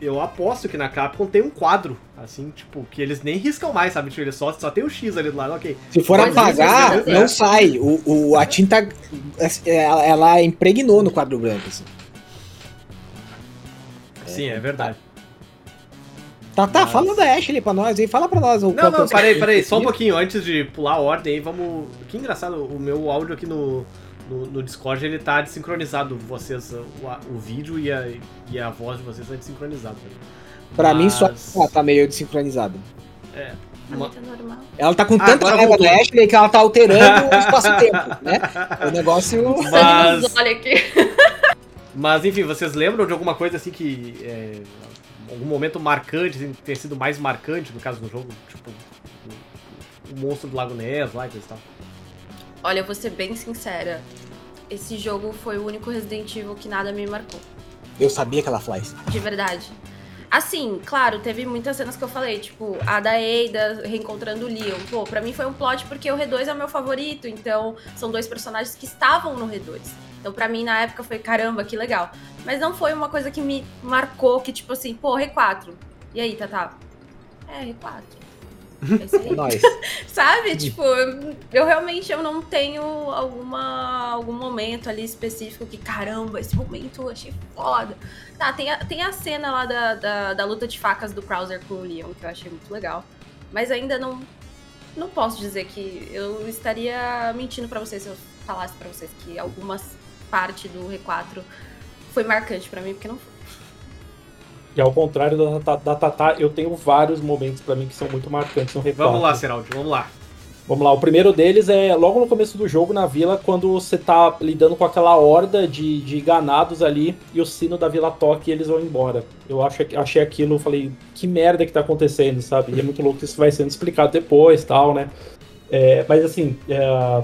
Eu aposto que na Capcom tem um quadro, assim, tipo, que eles nem riscam mais, sabe? Tipo, eles só, só tem o X ali do lado, ok. Se for Mas apagar, isso é não sai. O, o- a tinta, ela, ela impregnou no quadro branco. Assim. Sim, é verdade. Tá, tá, Mas- fala da Ashley pra nós aí. Fala pra nós. o Não, não, parei, parei, só um pouquinho, antes de pular a ordem aí, vamos. Que engraçado, o meu áudio aqui no, no, no Discord ele tá desincronizado. Vocês, o, o vídeo e a, e a voz de vocês tá desincronizado. Pra mim, só ela tá meio desincronizada. Pra Uma- tá normal. Ela tá com Ah, tanta agora raiva da Ashley que ela tá alterando <laughs> o espaço-tempo, né? O negócio. Mas- nos olhos aqui. Mas enfim, vocês lembram de alguma coisa assim que. É, algum momento marcante, assim, tenha sido mais marcante no caso do jogo? Tipo, o, o monstro do Lago Ness lá e coisa e tal. Olha, eu vou ser bem sincera. Esse jogo foi o único Resident Evil que nada me marcou. Eu sabia que ela faz. De verdade. Assim, claro, teve muitas cenas que eu falei, tipo, a da Ada reencontrando o Leon. Pô, pra mim foi um plot porque o R2 é o meu favorito, então são dois personagens que estavam no R2. Então pra mim na época foi, caramba, que legal. Mas não foi uma coisa que me marcou, que tipo assim, pô, R4. E aí, Tata? É, R4. É nóis. <laughs> <laughs> Sabe? Tipo, eu, eu realmente eu não tenho alguma, algum momento ali específico que, caramba, esse momento eu achei foda. Tá, tem a, tem a cena lá da, da, da luta de facas do Krauser com o Leon, que eu achei muito legal. Mas ainda não. Não posso dizer que eu estaria mentindo pra vocês se eu falasse pra vocês que alguma parte do R4 foi marcante pra mim, porque não foi. E ao contrário da, da, da Tatá, eu tenho vários momentos pra mim que são muito marcantes no R4. Vamos lá, Seraldi, vamos lá. Vamos lá, o primeiro deles é logo no começo do jogo, na vila, quando você tá lidando com aquela horda de, de ganados ali e o sino da vila toca e eles vão embora. Eu acho, achei aquilo, falei, que merda que tá acontecendo, sabe? E é muito louco que isso vai sendo explicado depois tal, né? É, mas assim, é,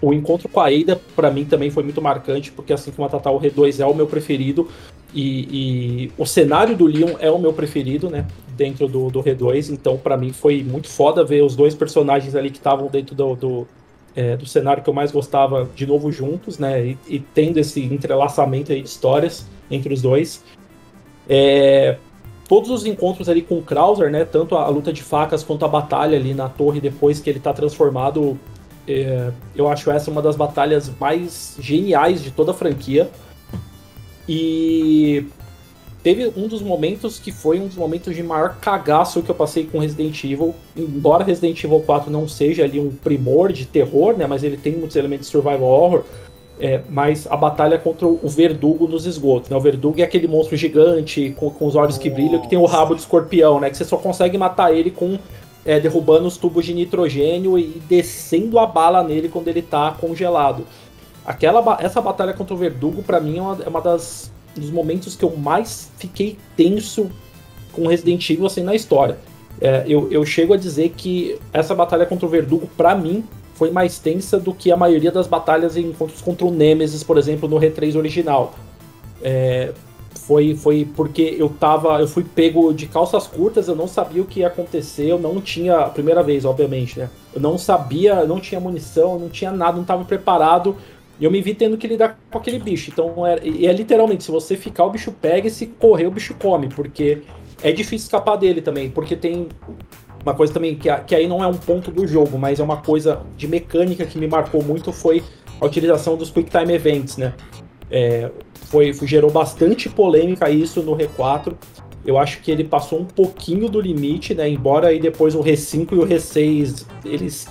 o encontro com a Ada, pra mim, também foi muito marcante, porque assim como a Tatá, o R2 é o meu preferido. E, e o cenário do Leon é o meu preferido, né? dentro do, do R2, então para mim foi muito foda ver os dois personagens ali que estavam dentro do, do, é, do, cenário que eu mais gostava de novo juntos, né? E, e tendo esse entrelaçamento aí de histórias entre os dois. É, todos os encontros ali com o Krauser, né? Tanto a, a, luta de facas quanto a batalha ali na torre depois que ele tá transformado. É, eu acho essa uma das batalhas mais geniais de toda a franquia. E teve um dos momentos que foi um dos momentos de maior cagaço que eu passei com Resident Evil. Embora Resident Evil 4 não seja ali um primor de terror, né? Mas ele tem muitos elementos de survival horror. É, mas a batalha contra o Verdugo nos esgotos. Né? O Verdugo é aquele monstro gigante com, com os olhos que brilham, que tem o rabo de escorpião, né? Que você só consegue matar ele com é, derrubando os tubos de nitrogênio e descendo a bala nele quando ele tá congelado. Aquela, essa batalha contra o Verdugo, para mim, é uma, é uma das dos momentos que eu mais fiquei tenso com Resident Evil assim, na história. É, eu, eu chego a dizer que essa batalha contra o Verdugo, para mim, foi mais tensa do que a maioria das batalhas em encontros contra o Nemesis, por exemplo, no R3 original. É, foi, foi porque eu tava. Eu fui pego de calças curtas, eu não sabia o que ia acontecer, eu não tinha. Primeira vez, obviamente, né? Eu não sabia, não tinha munição, não tinha nada, não estava preparado. E eu me vi tendo que lidar com aquele bicho. Então, é, é literalmente, se você ficar, o bicho pega, e se correr, o bicho come. Porque é difícil escapar dele também. Porque tem uma coisa também que, que aí não é um ponto do jogo, mas é uma coisa de mecânica que me marcou muito foi a utilização dos Quick Time Events, né? É, foi, gerou bastante polêmica isso no R4. Eu acho que ele passou um pouquinho do limite, né? Embora aí depois o R5 e o R6 eles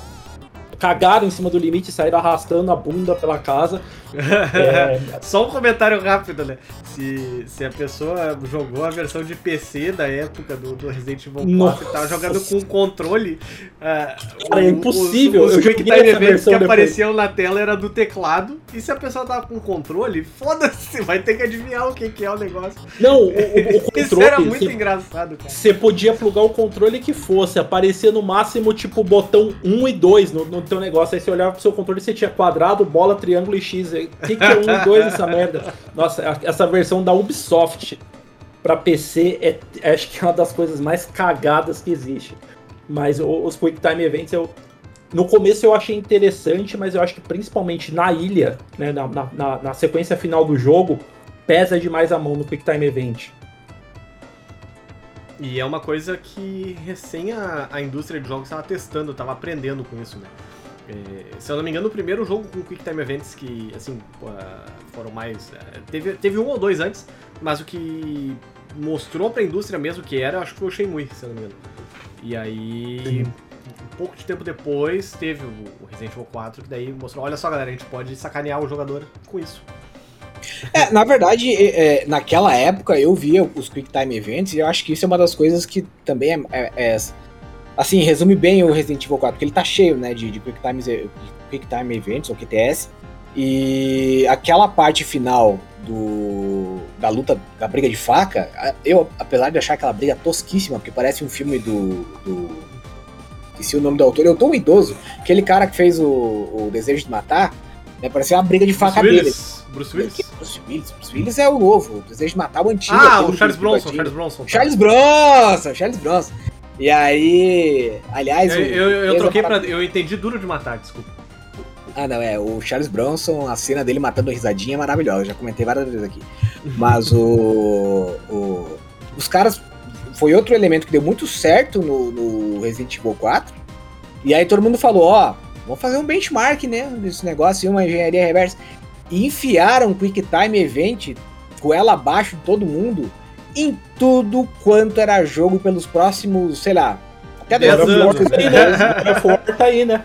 cagaram em cima do limite e saíram arrastando a bunda pela casa. <laughs> é... Só um comentário rápido, né? Se, se a pessoa jogou a versão de PC da época do, do Resident Evil 4 Nossa. e tava jogando com controle. Uh, Cara, é impossível. Os, os Quick Time Events que depois. apareciam na tela era do teclado. E se a pessoa tava com controle, foda-se, <laughs> vai ter que adivinhar o que, que é o negócio. Não, o, o controle. <laughs> Isso era muito cê, engraçado, cara. Você podia plugar o controle que fosse, aparecer no máximo tipo botão 1 e 2 no, no teu negócio. Aí você olhava pro seu controle e você tinha quadrado, bola, triângulo e X. O que, que é 1 e 2 essa merda? Nossa, essa versão da Ubisoft para PC é, acho que é uma das coisas mais cagadas que existe. Mas os Quick Time Events eu. No começo eu achei interessante, mas eu acho que principalmente na ilha, né, na, na, na sequência final do jogo, pesa demais a mão no Quick Time Event. E é uma coisa que recém a, a indústria de jogos estava testando, estava aprendendo com isso, né? É, se eu não me engano, o primeiro jogo com Quick Time Events que, assim, foram mais... É, teve, teve um ou dois antes, mas o que mostrou pra indústria mesmo que era, acho que foi o Shenmue, se eu não me engano. E aí, um pouco de tempo depois, teve o Resident Evil 4, que daí mostrou, olha só galera, a gente pode sacanear o jogador com isso. <laughs> É, na verdade, é, naquela época eu via os Quick Time Events e eu acho que isso é uma das coisas que também é, é, é assim, resume bem o Resident Evil 4, porque ele tá cheio, né, de, de Quick, Time, Quick Time Events, ou QTS, e aquela parte final do da luta, da briga de faca, eu, apesar de achar aquela briga tosquíssima, porque parece um filme do... do esqueci o nome do autor, eu tô um idoso, aquele cara que fez o, o Desejo de Matar, né, parecia uma briga de faca Bruce dele. Bruce Willis? Bruce Willis? Bruce Willis é o novo. O Desejo de Matar o antigo. Ah, o Charles Bronson, Charles Bronson. Tá. Charles Bronson, Charles Bronson. E aí. Aliás. Eu, eu, eu troquei pra. Eu entendi duro de matar, desculpa. Ah, não, é. O Charles Bronson, a cena dele matando a risadinha é maravilhosa. Eu já comentei várias vezes aqui. Mas o. o os caras. Foi outro elemento que deu muito certo no, no Resident Evil 4. E aí todo mundo falou: ó, vamos fazer um benchmark, né? Desse negócio, uma engenharia reversa. E enfiaram o Quick Time Event com ela abaixo de todo mundo em tudo quanto era jogo pelos próximos, sei lá, até 10 anos. Né? tá aí, né?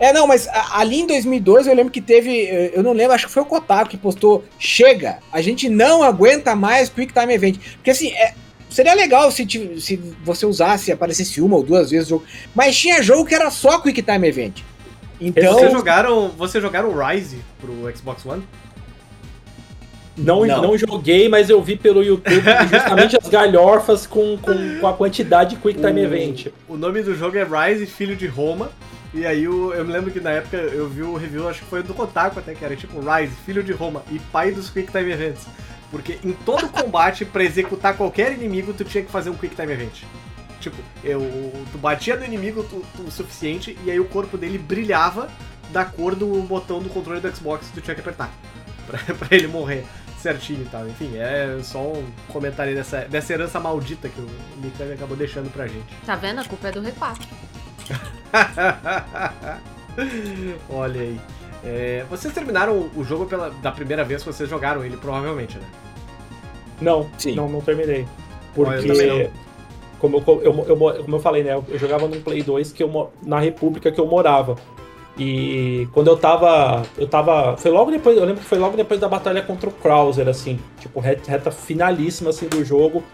É, não, mas ali em 2002 eu lembro que teve, eh, eu não lembro, acho que foi o Kotaku que postou, chega, a gente não aguenta mais Quick Time Event. Porque assim, é, seria legal se, se você usasse, aparecesse uma ou duas vezes o jogo, mas tinha jogo que era só Quick Time Event. Então... Vocês jogaram, você jogaram Rise pro Xbox One? Não, não, não. joguei, mas eu vi pelo YouTube <laughs> justamente as galhorfas com, com, com, a quantidade de Quick Time o, Event. O nome do jogo é Rise, Filho de Roma. E aí eu, eu me lembro que na época eu vi o review, acho que foi do Kotaku até, que era tipo Rise, Filho de Roma e pai dos Quick Time Events. Porque em todo <laughs> combate, para executar qualquer inimigo, tu tinha que fazer um Quick Time Event. Tipo, eu, tu batia no inimigo tu- tu- o suficiente e aí o corpo dele brilhava da cor do botão do controle do Xbox que tu tinha que apertar. <laughs> Pra, pra ele morrer certinho e tal. Enfim, é só um comentário dessa, dessa herança maldita que o Mikami acabou deixando pra gente. Tá vendo? A culpa é do R4. <laughs> Olha aí. É, vocês terminaram o jogo pela, da primeira vez que vocês jogaram ele, provavelmente, né? Não, Sim. não, não terminei. Eu Porque, não. como eu, eu, eu, mo- como eu falei, né? Eu jogava num Play 2 que eu, na República que eu morava. E quando eu tava. Eu tava. Foi logo depois. Eu lembro que foi logo depois da batalha contra o Krauser, assim. Tipo, re- reta finalíssima assim, do jogo.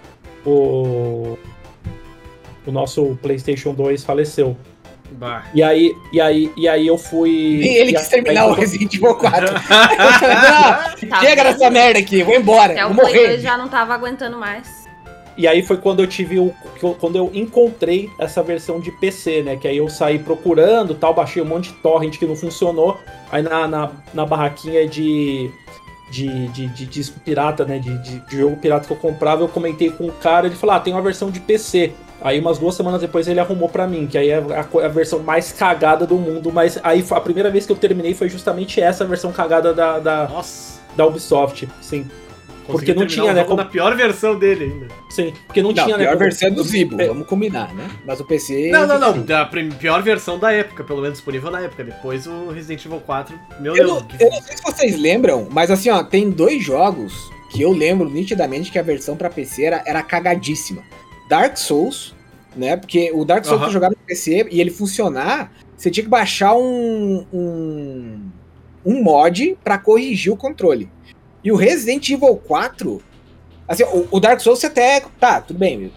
O. O nosso PlayStation 2 faleceu. Bah. E aí, e aí, e aí eu fui. E ele e quis terminar aí o Resident Evil 4. <laughs> Não, Tá chega dessa merda aqui, vou embora, Até vou o Play 2 morrer. já não tava aguentando mais. E aí foi quando eu tive o. Quando eu encontrei essa versão de PC, né? Que aí eu saí procurando tal, baixei um monte de torrent que não funcionou. Aí na, na, na barraquinha de. De, de, de disco pirata, né? De, de, de jogo pirata que eu comprava, eu comentei com o cara, ele falou: Ah, tem uma versão de PC. Aí umas duas semanas depois ele arrumou pra mim, que aí é a, a versão mais cagada do mundo, mas aí a primeira vez que eu terminei foi justamente essa versão cagada da, da, Nossa. da Ubisoft, sim. Porque não tinha, o né, como- Na pior versão dele ainda. Sim, porque não, Não, tinha, a né? pior como- versão é do Zibo, É. vamos combinar, né? Mas o PC... Não, não, não. Da pior versão da época, pelo menos disponível na época. Depois o Resident Evil 4. Meu Eu Deus. não, que- eu não sei se vocês lembram, mas assim, ó, tem dois jogos que eu lembro nitidamente que a versão pra PC era, era cagadíssima. Dark Souls, né? Porque o Dark Souls Aham. tu jogava no PC e ele funcionar, você tinha que baixar um, um, um mod pra corrigir o controle. E o Resident Evil 4, assim, o, o Dark Souls você até, tá, tudo bem.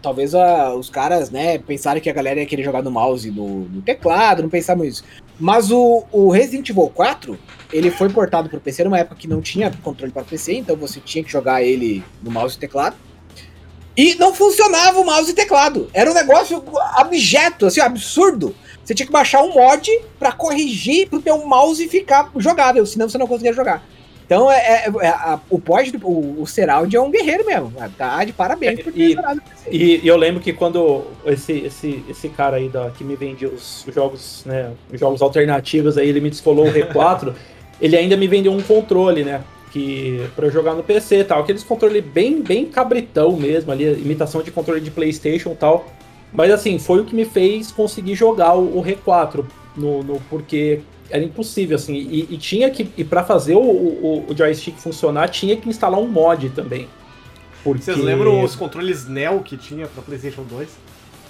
Talvez ah, os caras, né, pensaram que a galera ia querer jogar no mouse no, no teclado, não pensavam isso. Mas o, o Resident Evil 4, ele foi portado pro PC numa época que não tinha controle para PC, então você tinha que jogar ele no mouse e teclado. E não funcionava o mouse e teclado. Era um negócio abjeto, assim, absurdo. Você tinha que baixar um mod pra corrigir pro teu mouse ficar jogável, senão você não conseguia jogar. Então, é, é- é- a- o do- o, o Seraldi é um guerreiro mesmo. Tá de parabéns por ter E-. E, e eu lembro que quando esse, esse, esse cara aí da, que me vendia os jogos, né, os jogos alternativos aí, ele me descolou o R4, <laughs> ele ainda me vendeu um controle, né, que para jogar no PC e tal, aqueles controle bem bem cabritão mesmo ali, imitação de controle de PlayStation e tal. Mas assim, foi o que me fez conseguir jogar o, o R4 no, no porque era impossível assim, e, e tinha que e para fazer o, o, o joystick funcionar, tinha que instalar um mod também. Porque... Vocês lembram os controles Neo que tinha pra PlayStation 2?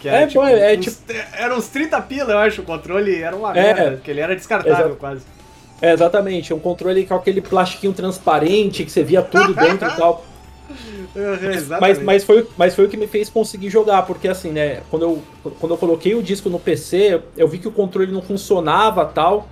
Que É, pô, é uns, Era uns 30 pila, eu acho. O controle era uma É. merda, porque ele era descartável Exato. quase. É, exatamente. Um controle com aquele plastiquinho transparente que você via tudo dentro e tal. <laughs> É, exatamente. Mas, mas, foi, mas foi o que me fez conseguir jogar, porque assim, né, quando eu, quando eu coloquei o disco no PC, eu vi que o controle não funcionava tal.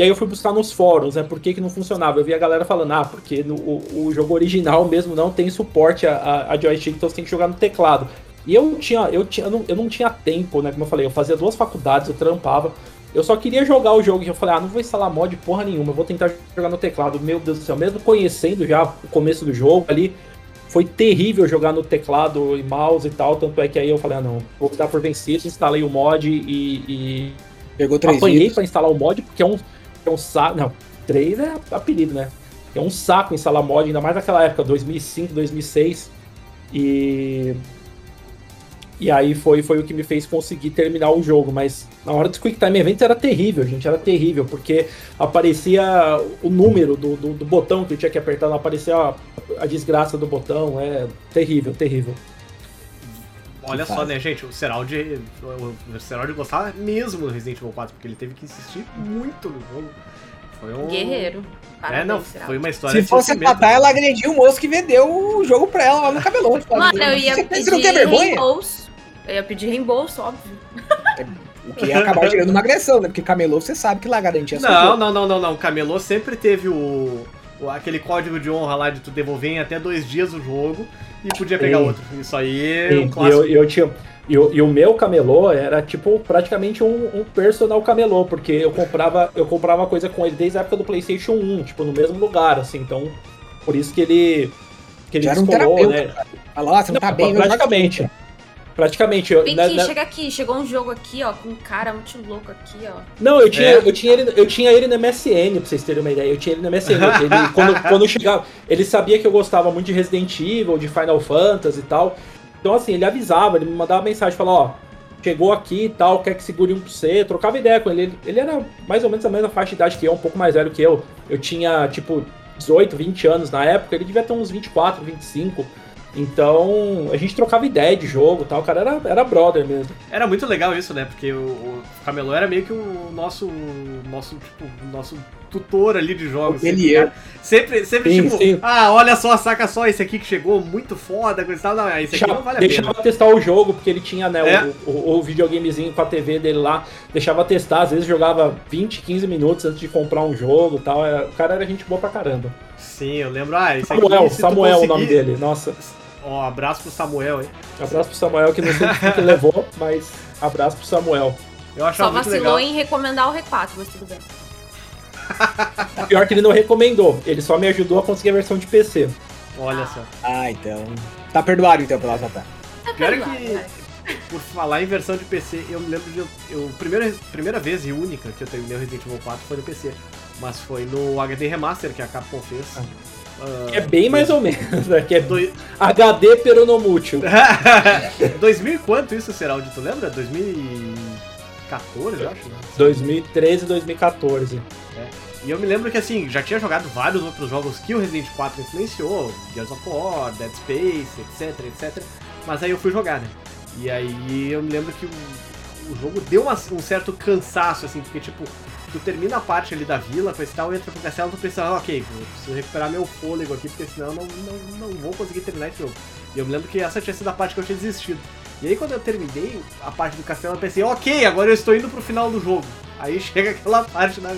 E aí eu fui buscar nos fóruns, né, por que, que não funcionava. Eu vi a galera falando, ah, porque no, o, o jogo original mesmo não tem suporte a, a, a joystick, então você tem que jogar no teclado. E eu tinha, eu tinha, eu não, eu não tinha tempo, né, como eu falei, eu fazia duas faculdades, eu trampava. Eu só queria jogar o jogo e eu falei, ah, não vou instalar mod porra nenhuma, eu vou tentar jogar no teclado. Meu Deus do céu, mesmo conhecendo já o começo do jogo ali, foi terrível jogar no teclado e mouse e tal, tanto é que aí eu falei, ah não, vou dar por vencido, instalei o mod e, e Pegou três apanhei pra instalar o mod, porque é um, é um saco, não, 3 é apelido, né? É um saco instalar mod, ainda mais naquela época, 2005, 2006, e... E aí foi, foi o que me fez conseguir terminar o jogo, mas na hora dos Quick Time Events era terrível, gente, era terrível, porque aparecia o número do, do, do botão que eu tinha que apertar, não aparecia a, a desgraça do botão, é terrível, terrível. Olha só, né, gente? O Seraldi, o Seraldi gostava mesmo do Resident Evil 4, porque ele teve que insistir muito no jogo. Foi um. Guerreiro. É, Parabéns, não, Será. foi uma história Se fosse matar, ela agredia o moço que vendeu o jogo pra ela lá no cabelão. Mano, eu ia você, pedir não tem vergonha? reembolso. Eu ia pedir reembolso, óbvio. O que ia acabar gerando uma agressão, né? Porque camelô, você sabe que lá garantia seu Não, não, não, não, não. O Camelô sempre teve o- aquele código de honra lá de tu devolver em até dois dias o jogo e podia pegar Sim. outro. Isso aí é um e clássico. eu, eu tinha. E, o- e o meu camelô era tipo praticamente um, um personal camelô, porque eu comprava, eu comprava coisa com ele desde a época do PlayStation 1, tipo, no mesmo lugar, assim, então. Por isso que ele. Que ele Já era um descolou, terapeuta, né? Fala, ó, você não, tá bem, eu jogo praticamente. Eu, Vem na- aqui, na- chega aqui. Chegou um jogo aqui, ó, com um cara muito louco aqui, ó. Não, eu tinha, É? eu, tinha ele, eu tinha ele no MSN, pra vocês terem uma ideia. Eu tinha ele no MSN. <laughs> Ele, quando, quando chegava, ele sabia que eu gostava muito de Resident Evil, de Final Fantasy e tal. Então, assim, ele avisava, ele me mandava mensagem, falava, ó, chegou aqui e tal, quer que segure um pra você. Trocava ideia com ele. ele. Ele era mais ou menos a mesma faixa de idade que eu, um pouco mais velho que eu. Eu tinha, tipo, 18, 20 anos na época, ele devia ter uns 24, 25. Então, a gente trocava ideia de jogo e tal. O cara era, era brother mesmo. Era muito legal isso, né? Porque o, o Camelô era meio que o nosso. nosso, tipo, o nosso tutor ali de jogos. Ele Sempre, sempre, sempre Sim, tipo, sim. ah, olha só, saca só esse aqui que chegou, muito foda, coisa e tal. Não, esse aqui Deixava, não vale a deixava pena. testar o jogo, porque ele tinha né, É. o, o, o videogamezinho com a TV dele lá. Deixava testar, às vezes jogava 20, 15 minutos antes de comprar um jogo e tal. É, O cara era gente boa pra caramba. Sim, eu lembro, ah, esse aqui. Samuel, tu Samuel é o nome conseguir- dele. Nossa, Ó, abraço pro Samuel, hein? abraço pro Samuel, que não sei o que levou, mas abraço pro Samuel. Eu achava Só vacilou legal. em recomendar o R4, mas tudo bem. <laughs> Pior que ele não recomendou, ele só me ajudou a conseguir a versão de PC. Olha só. Ah, então. Tá perdoado então pela Zata. Tá Pior é perdoado, que, por falar em versão de PC, eu me lembro de. Eu, eu- primeira, primeira vez e única que eu terminei o Resident Evil 4 foi no PC. Mas foi no HD Remaster que a Capcom fez. Ah, É bem mais ou menos, né? Que é Doi- HD peronomútil. <laughs> 2000 e quanto isso, Seraldi? Tu lembra? 2014, eu acho, né? 2013 2014. E eu me lembro que assim, já tinha jogado vários outros jogos que o Resident 4 influenciou, Gears of War, Dead Space, etc, etc. Mas aí eu fui jogar, né? E aí eu me lembro que o, o jogo deu uma- um certo cansaço, assim, porque tipo, tu termina a parte ali da vila, coisa e tal, entra pro castelo, tu pensa, ah, ok, preciso recuperar meu fôlego aqui, porque senão eu não, não, não vou conseguir terminar esse jogo. E eu me lembro que essa tinha sido a parte que eu tinha desistido. E aí quando eu terminei a parte do castelo, eu pensei, ok, agora eu estou indo pro final do jogo. Aí <laughs> chega aquela parte da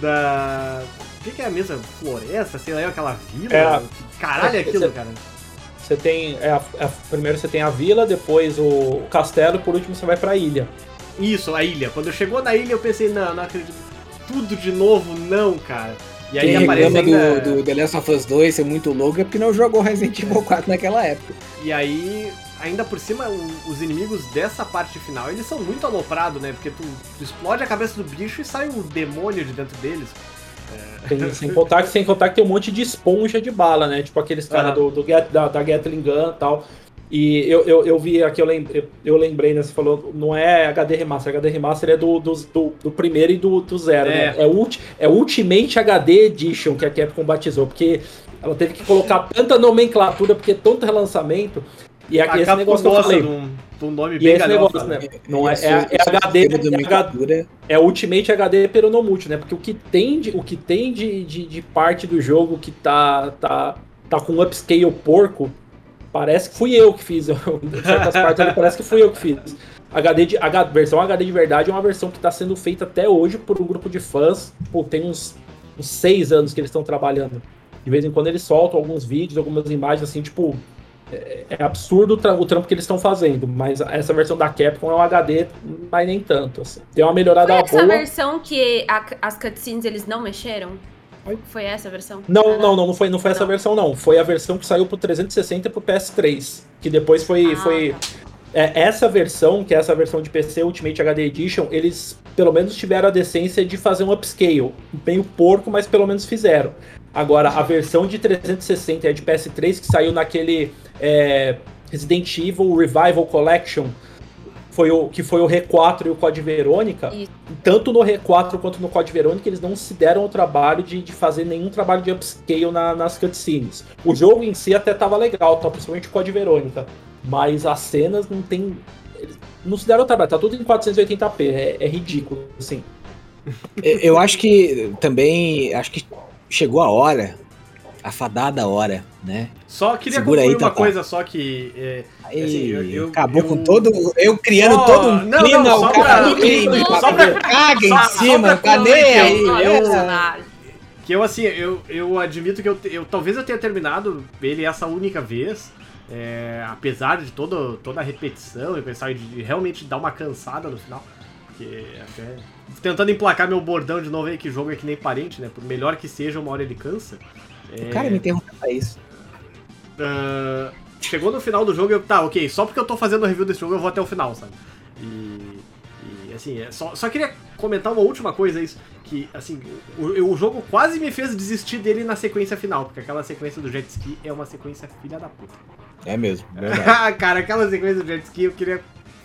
da. O que, que é a mesma floresta? Sei lá, aquela vila? É. Que caralho é aquilo, cara? Você tem. é a- a- primeiro você tem a vila, depois o, o castelo e por último você vai pra ilha. Isso, a ilha. Quando chegou na ilha, eu pensei, não, não acredito. Tudo de novo, não, cara. E aí Quem aparece reclama ainda... do, do The Last of Us 2 ser muito louco é porque não jogou Resident Evil 4 naquela época. E aí, ainda por cima, o- os inimigos dessa parte final, eles são muito aloprados, né? Porque tu, tu explode a cabeça do bicho e sai um demônio de dentro deles. Tem- sem, contar que, sem contar que tem um monte de esponja de bala, né? Tipo aqueles caras do, do da, da Gatling Gun e tal. E eu, eu, eu vi aqui, eu, lem, eu, lembrei, né? Você falou, não é HD Remaster, HD Remaster é do, do, do, do primeiro e do, do zero, É. né? É, ulti, é Ultimate HD Edition que a Capcom batizou, porque ela teve que colocar tanta nomenclatura, porque tanto relançamento. E aqui a esse negócio que eu falei. de um, de um nome E bem esse negócio, né? né? Não é, é, é HD, é HD nomenclatura. é Ultimate HD peronomútil, né? Porque o que tem de, o que tem de, de, de parte do jogo que tá, tá, tá com upscale porco, parece que fui eu que fiz. <laughs> certas partes ali parece que fui eu que fiz. HD de, H, versão HD de verdade é uma versão que está sendo feita até hoje por um grupo de fãs. Pô, tem uns, uns seis anos que eles estão trabalhando. De vez em quando eles soltam alguns vídeos, algumas imagens assim, tipo. É, é absurdo o, tra- o trampo que eles estão fazendo, mas essa versão da Capcom é um HD, mas nem tanto. Assim. Tem uma melhorada Foi essa boa. versão que a- as cutscenes eles não mexeram? Foi essa a versão? Não, Ah, não, não, não foi, não foi essa Não. versão, não. Foi a versão que saiu pro 360 e pro PS3. Que depois foi. Ah, foi tá. é, essa versão, que é essa versão de PC Ultimate HD Edition, eles pelo menos tiveram a decência de fazer um upscale. Meio porco, mas pelo menos fizeram. Agora, a versão de 360 e a de PS3, que saiu naquele é, Resident Evil Revival Collection, foi o, que foi o R4 e o Code Verônica, Isso. tanto no R4 quanto no Code Verônica, eles não se deram o trabalho de, de fazer nenhum trabalho de upscale na- nas cutscenes. O jogo em si até tava legal, tá? principalmente o Code Verônica, mas as cenas não tem. eles não se deram o trabalho, tá tudo em 480p, é, é ridículo, assim. <laughs> Eu acho que também. Acho que chegou a hora. A fadada hora, né? Só queria Segura aí, concluir uma Tatá. coisa só que... é, Assim, eu- eu- acabou eu- com todo. Eu criando todo um não, clima, não, só o cara pra- vem, só caga caga em cima, pra tá nem concluir, aí. eu- é. Que eu, assim, eu, eu admito que eu, eu talvez eu tenha terminado ele essa única vez, é, apesar de todo, toda a repetição e pensar de realmente dar uma cansada no final. Porque até. Tentando emplacar meu bordão de novo aí, que jogo é que nem parente, né? Por melhor que seja, uma hora ele cansa. O cara me interrompeu pra isso. Ah, chegou no final do jogo eu, tá, ok, só porque eu tô fazendo review desse jogo eu vou até o final, sabe? E, e assim, é só, só queria comentar uma última coisa, isso, que, assim, o, o jogo quase me fez desistir dele na sequência final, porque aquela sequência do jet ski é uma sequência filha da puta. É mesmo, <laughs> verdade. cara, aquela sequência do jet ski eu queria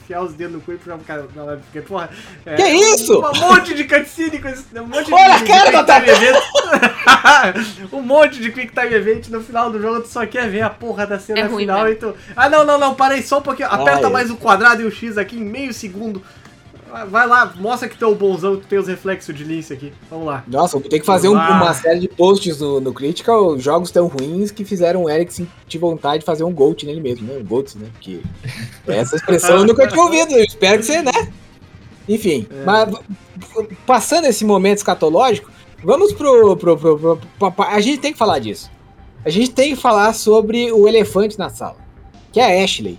enfiar os dedos no cu e puxar pro cara na live, porque, porra... É, Que isso? Um monte de cutscene com esse... Um monte Olha de, a cara da Quick Time Event. um monte de Quick Time Event no final do jogo, tu só quer ver a porra da cena É ruim final mesmo. e tu... Ah, não, não, não, parei só um pouquinho. Aperta Ai. mais o quadrado e o X aqui em meio segundo. Vai lá, mostra que tu é o bonzão, que tu tem os reflexos de lince aqui. Vamos lá. Nossa, eu vou ter que fazer um- uma série de posts no, no Critical, jogos tão ruins que fizeram o Eric sentir vontade de fazer um Gold nele mesmo, né? Um Gold, né? Porque essa expressão eu nunca tinha ouvido, eu espero que você, né? Enfim, É. mas passando esse momento escatológico, vamos pro, pro, pro, pro- pro- pro- A gente tem que falar disso. A gente tem que falar sobre o elefante na sala, que é a Ashley.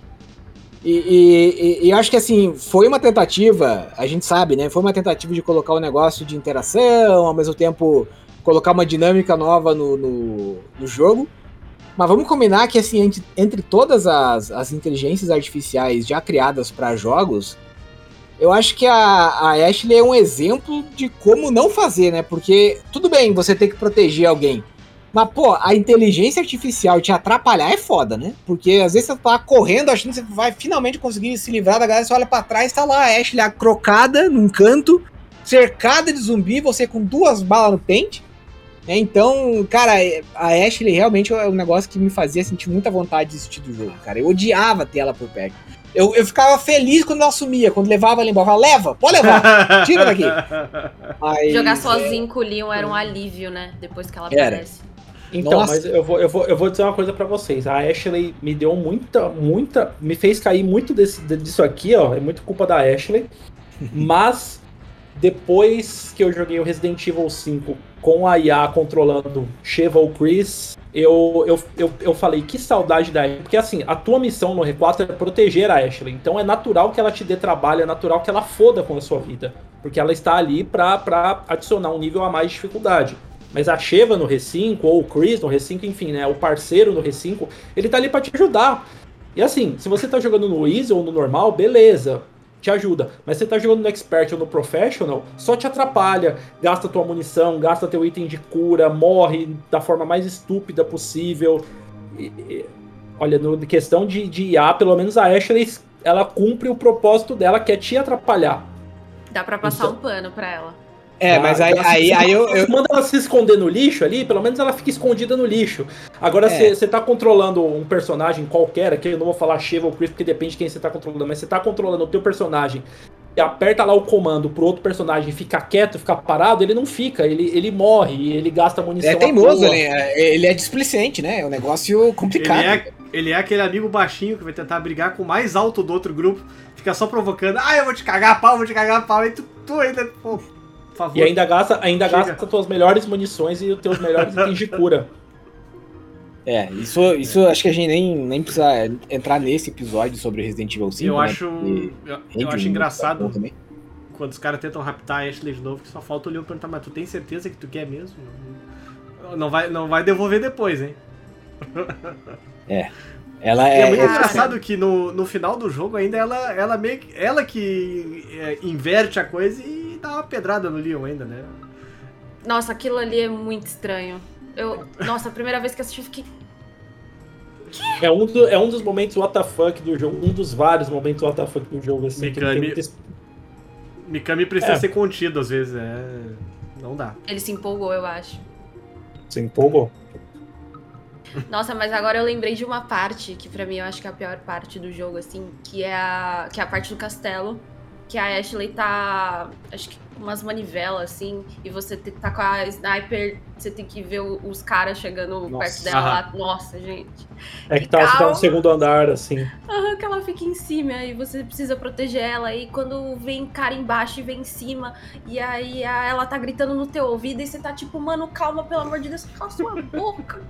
E, e- e- acho que assim, foi uma tentativa, a gente sabe, né? Foi uma tentativa de colocar um negócio de interação, ao mesmo tempo colocar uma dinâmica nova no, no, no jogo. Mas vamos combinar que assim, entre, entre todas as, as inteligências artificiais já criadas para jogos, eu acho que a, a Ashley é um exemplo de como não fazer, né? Porque tudo bem você ter que proteger alguém. Mas, pô, a inteligência artificial te atrapalhar é foda, né? Porque às vezes você tá correndo achando que você vai finalmente conseguir se livrar da galera, você olha pra trás, tá lá a Ashley crocada num canto, cercada de zumbi, você com duas balas no pente. né? Então, cara, a Ashley realmente é um negócio que me fazia sentir muita vontade de desistir do jogo, cara. Eu odiava ter ela por perto. Eu, eu ficava feliz quando ela sumia, quando levava ela embora. Falava, leva, pode levar, tira daqui. <laughs> Mas, Jogar sozinho com o Leon era um alívio, né? Depois que ela Era. Então, Nossa. mas eu vou, eu, vou, eu vou dizer uma coisa pra vocês. A Ashley me deu muita, muita. Me fez cair muito desse, disso aqui, ó. É muito culpa da Ashley. <laughs> mas depois que eu joguei o Resident Evil 5 com a IA controlando Sheva ou Chris, eu, eu, eu, eu falei que saudade da Ashley. Porque assim, a tua missão no R4 é proteger a Ashley. Então é natural que ela te dê trabalho, é natural que ela foda com a sua vida. Porque ela está ali pra, pra adicionar um nível a mais de dificuldade. Mas a Sheva no R5, ou o Chris no R5, enfim, né? O parceiro no R5, ele tá ali pra te ajudar. E assim, se você tá jogando no Easy ou no normal, beleza, te ajuda. Mas se você tá jogando no Expert ou no Professional, só te atrapalha. Gasta tua munição, gasta teu item de cura, morre da forma mais estúpida possível. E- e- olha, no questão de, de IA, pelo menos a Ashley, ela cumpre o propósito dela, que é te atrapalhar. Dá pra passar Então- um pano pra ela. É, Tá? mas aí, aí, se aí eu, eu- manda ela se esconder no lixo ali, pelo menos ela fica escondida no lixo. Agora, É. você tá controlando um personagem qualquer, aqui eu não vou falar Sheva ou Chris, porque depende de quem você tá controlando, mas você tá controlando o teu personagem e aperta lá o comando pro outro personagem ficar quieto, ficar parado, ele não fica, ele, ele morre, ele gasta munição. é à teimoso, ele é, ele é displicente, né? É um negócio complicado. Ele é, ele é aquele amigo baixinho que vai tentar brigar com o mais alto do outro grupo, fica só provocando, ah, eu vou te cagar a pau, vou te cagar a pau, e tu, tu ainda, pô, favor. E ainda gasta, ainda Chega. gasta tuas melhores munições e os teus melhores itens de cura. É, isso, isso acho que a gente nem, nem precisa entrar nesse episódio sobre Resident Evil 5. eu né? acho, Porque eu, eu acho um engraçado quando os caras tentam raptar a Ashley de novo, que só falta o Leon perguntar, mas tu tem certeza que tu quer mesmo? Não- vai, não vai devolver depois, hein? Ela E é, é. muito é- engraçado que no, no final do jogo ainda ela, ela meio que. Ela que é, inverte a coisa e dá uma pedrada no Leon ainda, né? Nossa, aquilo ali é muito estranho. Eu, nossa, a primeira vez que assisti, eu fiquei. É um, do- é um dos momentos WTF do jogo, um dos vários momentos WTF do jogo, assim. que Mikami- tem muita- Mikami precisa É. ser contido às vezes, é. Não dá. Ele se empolgou, eu acho. Você empolgou? Nossa, mas agora eu lembrei de uma parte que pra mim eu acho que é a pior parte do jogo, assim, que é a, que é a parte do castelo. Que a Ashley tá. Acho que com umas manivelas, assim, e você tá com a sniper, você tem que ver os caras chegando Nossa. perto dela lá. Nossa, gente. É que tá, tá no segundo andar, assim. Aham, que ela fica em cima e você precisa proteger ela. E quando vem cara embaixo e vem em cima, e aí a- ela tá gritando no teu ouvido e você tá tipo, mano, calma, pelo amor de Deus, cala sua boca.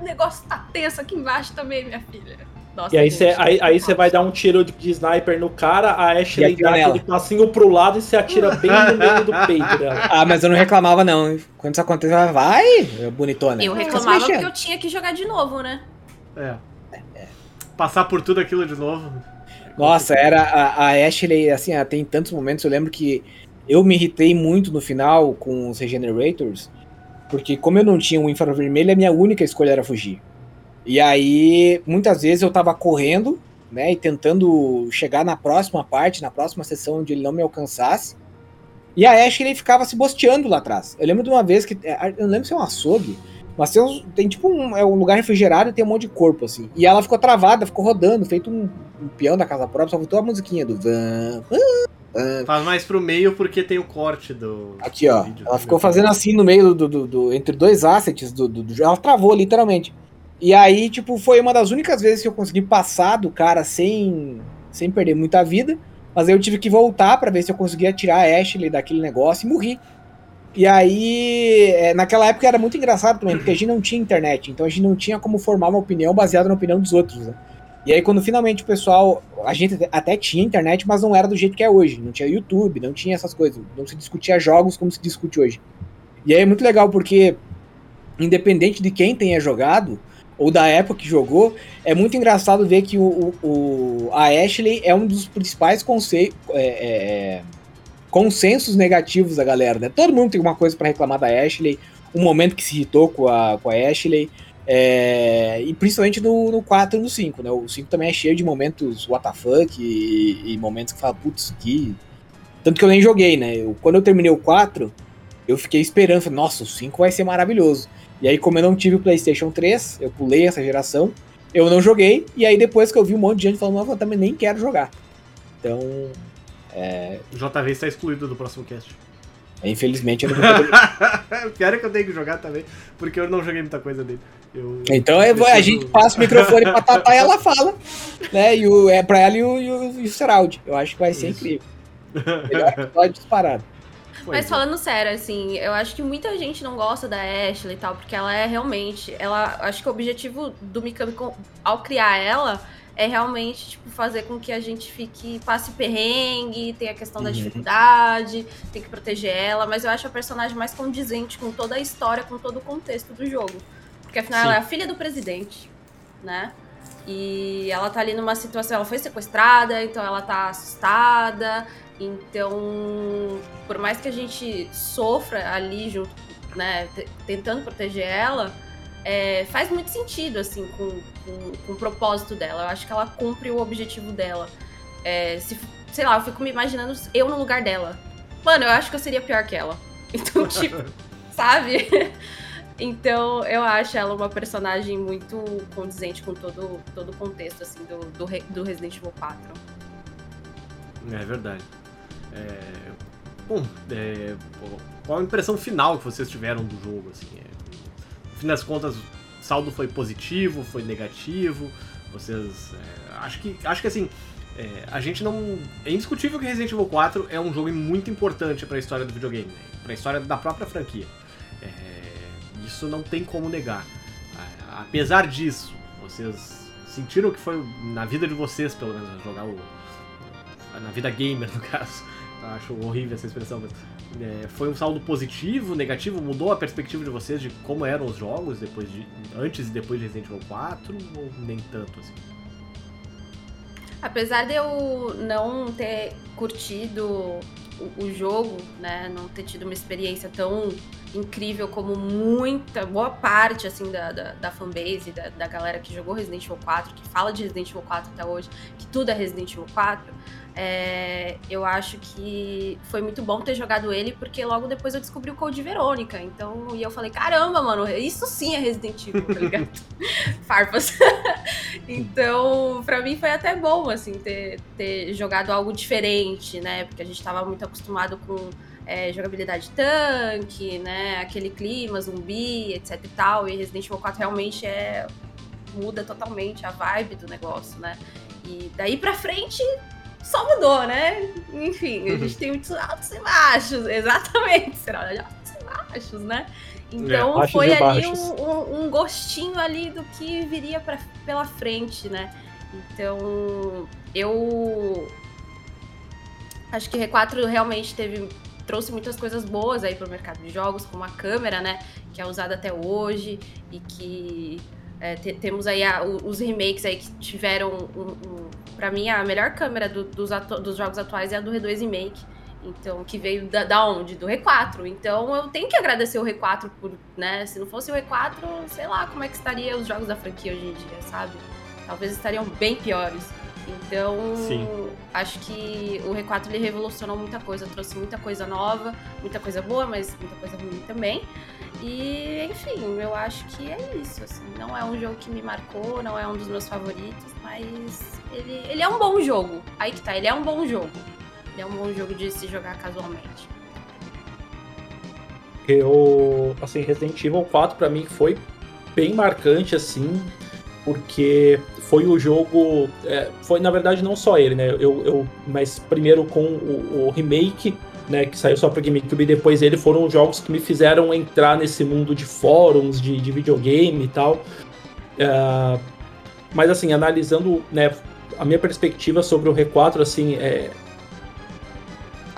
O negócio tá tenso aqui embaixo também, minha filha. Nossa, E aí você aí, aí você vai dar um tiro de, de sniper no cara, a Ashley dá nela. aquele passinho pro lado e você atira bem no <laughs> meio do peito dela. Ah, mas eu não reclamava, não. Quando isso aconteceu, ela vai, bonitona. Eu reclamava porque eu tinha que jogar de novo, né? É. passar por tudo aquilo de novo. Nossa, era a, a Ashley, assim, ela tem tantos momentos. Eu lembro que eu me irritei muito no final com os Regenerators, porque como eu não tinha um infravermelho, a minha única escolha era fugir. E aí, muitas vezes eu tava correndo, né, e tentando chegar na próxima parte, na próxima sessão onde ele não me alcançasse. E a Ashley ficava se bosteando lá atrás. Eu lembro de uma vez que. Eu não lembro se é um açougue, mas tem, uns, tem tipo um, é um lugar refrigerado e tem um monte de corpo, assim. E ela ficou travada, ficou rodando, feito um, um peão da casa própria, só voltou a musiquinha do van. Faz mais pro meio porque tem o corte do. Aqui, ó. do ela ficou fazendo assim no meio do, do, do- entre dois assets do, do, do- Ela travou, literalmente. E aí, tipo, foi uma das únicas vezes que eu consegui passar do cara sem, sem perder muita vida. Mas aí eu tive que voltar pra ver se eu conseguia tirar a Ashley daquele negócio e morri. E aí, é, naquela época era muito engraçado também, porque a gente não tinha internet, então a gente não tinha como formar uma opinião baseada na opinião dos outros, né? E aí, quando finalmente o pessoal. A gente até tinha internet, mas não era do jeito que é hoje. Não tinha YouTube, não tinha essas coisas. Não se discutia jogos como se discute hoje. E aí é muito legal porque, independente de quem tenha jogado, ou da época que jogou, é muito engraçado ver que o, o- o- a Ashley é um dos principais conce- é, é, consensos negativos da galera. Né? Todo mundo tem alguma coisa pra reclamar da Ashley, um momento que se irritou com a, com a Ashley. é, e principalmente no, no 4 e no 5, né? O 5 também é cheio de momentos WTF e, e momentos que fala, putz, que. Tanto que eu nem joguei, né? Eu- quando eu terminei o 4, eu fiquei esperando, falei, nossa, o 5 vai ser maravilhoso. E aí, como eu não tive o PlayStation 3, eu pulei essa geração, eu não joguei, e aí depois que eu vi um monte de gente falando, "Não, eu também nem quero jogar. Então, O JV está excluído do próximo cast. infelizmente, eu não <laughs> vou poder. pior é que eu tenho que jogar também, porque eu não joguei muita coisa dele. Eu Então eu vou- a preciso- gente passa o microfone pra Tatá e ela <laughs> fala, né? E o, é pra ela e o, e o, e o Seraldi. Eu acho que vai ser Isso. incrível. Melhor episódio disparado. Mas falando sério, assim, eu acho que muita gente não gosta da Ashley e tal, porque ela é realmente. Ela. Acho que o objetivo do Mikami ao criar ela é realmente, tipo, fazer com que a gente fique, passe perrengue, tem a questão da Uhum. dificuldade, tem que proteger ela, mas eu acho a personagem mais condizente com toda a história, com todo o contexto do jogo. Porque afinal Sim. ela é a filha do presidente, né? E ela tá ali numa situação, ela foi sequestrada, então ela tá assustada. Então, por mais que a gente sofra ali junto, né, te- tentando proteger ela, é, faz muito sentido, assim, com, com, com o propósito dela. Eu acho que ela cumpre o objetivo dela. É, se, sei lá, eu fico me imaginando eu no lugar dela. Mano, eu acho que eu seria pior que ela. <laughs> Então, tipo, <laughs> sabe? Então, eu acho ela uma personagem muito condizente com todo, todo o contexto, assim, do, do, do Resident Evil 4. É verdade. É, Bom, é, qual a impressão final que vocês tiveram do jogo? Assim, é, no fim das contas, o saldo foi positivo, foi negativo? Vocês. é, acho que. Acho que assim. é, a gente não. É indiscutível que Resident Evil 4 é um jogo muito importante para a história do videogame, né? para a história da própria franquia. É, isso não tem como negar. Apesar disso, vocês sentiram que foi na vida de vocês, pelo menos, jogar o. Na vida gamer, <laughs> no caso. Acho horrível essa expressão, mas. é, foi um saldo positivo, negativo? Mudou a perspectiva de vocês de como eram os jogos depois de. antes e depois de Resident Evil 4? Ou nem tanto assim? Apesar de eu não ter curtido o, o jogo, né, não ter tido uma experiência tão incrível como muita, boa parte, assim, da, da, da fanbase, da, da galera que jogou Resident Evil 4, que fala de Resident Evil 4 até hoje, que tudo é Resident Evil 4, é, eu acho que foi muito bom ter jogado ele, porque logo depois eu descobri o Code Verônica, então, e eu falei, caramba, mano, isso sim é Resident Evil, tá ligado? <laughs> Farpas. <laughs> Então, pra mim foi até bom, assim, ter, ter jogado algo diferente, né? Porque a gente tava muito acostumado com é, jogabilidade tanque, né? Aquele clima, zumbi, etc e tal. E Resident Evil 4 realmente é... muda totalmente a vibe do negócio, né? E daí pra frente só mudou, né? Enfim, a gente tem muitos altos e baixos, <laughs> exatamente, será? Altos e baixos, né? Então altos foi ali um, um- um gostinho ali do que viria pra, pela frente, né? Então eu acho que R4 realmente teve trouxe muitas coisas boas aí pro mercado de jogos, como a câmera, né, que é usada até hoje e que É, te, temos aí a, os remakes aí que tiveram, um, um, para mim, a melhor câmera do, dos, dos, jogos atuais é a do R2 Remake. Então, que veio da, da, onde? Do R4. Então, eu tenho que agradecer o R4 por, né? Se não fosse o R4, sei lá como é que estaria os jogos da franquia hoje em dia, sabe? Talvez estariam bem piores. Então, Sim. acho que o R4 ele revolucionou muita coisa, trouxe muita coisa nova, muita coisa boa, mas muita coisa ruim também. E, enfim, eu acho que é isso. Assim. Não é um jogo que me marcou, não é um dos meus favoritos, mas ele, ele é um bom jogo. Aí que tá, ele é um bom jogo. Ele é um bom jogo de se jogar casualmente. Eu, assim, Resident Evil 4 para mim foi bem marcante, assim, porque foi o jogo. É, foi, na verdade, não só ele, né? Eu, eu, mas primeiro com o, o remake né, que saiu só para GameCube e depois ele foram os jogos que me fizeram entrar nesse mundo de fóruns, de, de videogame e tal. Uh, mas assim, analisando né, a minha perspectiva sobre o R4, assim, é,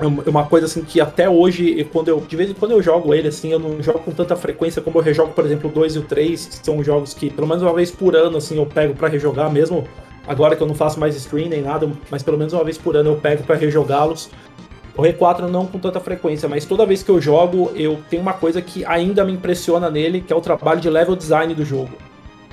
é uma coisa assim que até hoje, quando eu, de vez em quando eu jogo ele, assim, eu não jogo com tanta frequência como eu rejogo, por exemplo, o 2 e o 3, que são jogos que pelo menos uma vez por ano, assim, eu pego para rejogar mesmo. Agora que eu não faço mais stream nem nada, mas pelo menos uma vez por ano eu pego para rejogá-los. O R4 não com tanta frequência, mas toda vez que eu jogo, eu tenho uma coisa que ainda me impressiona nele, que é o trabalho de level design do jogo.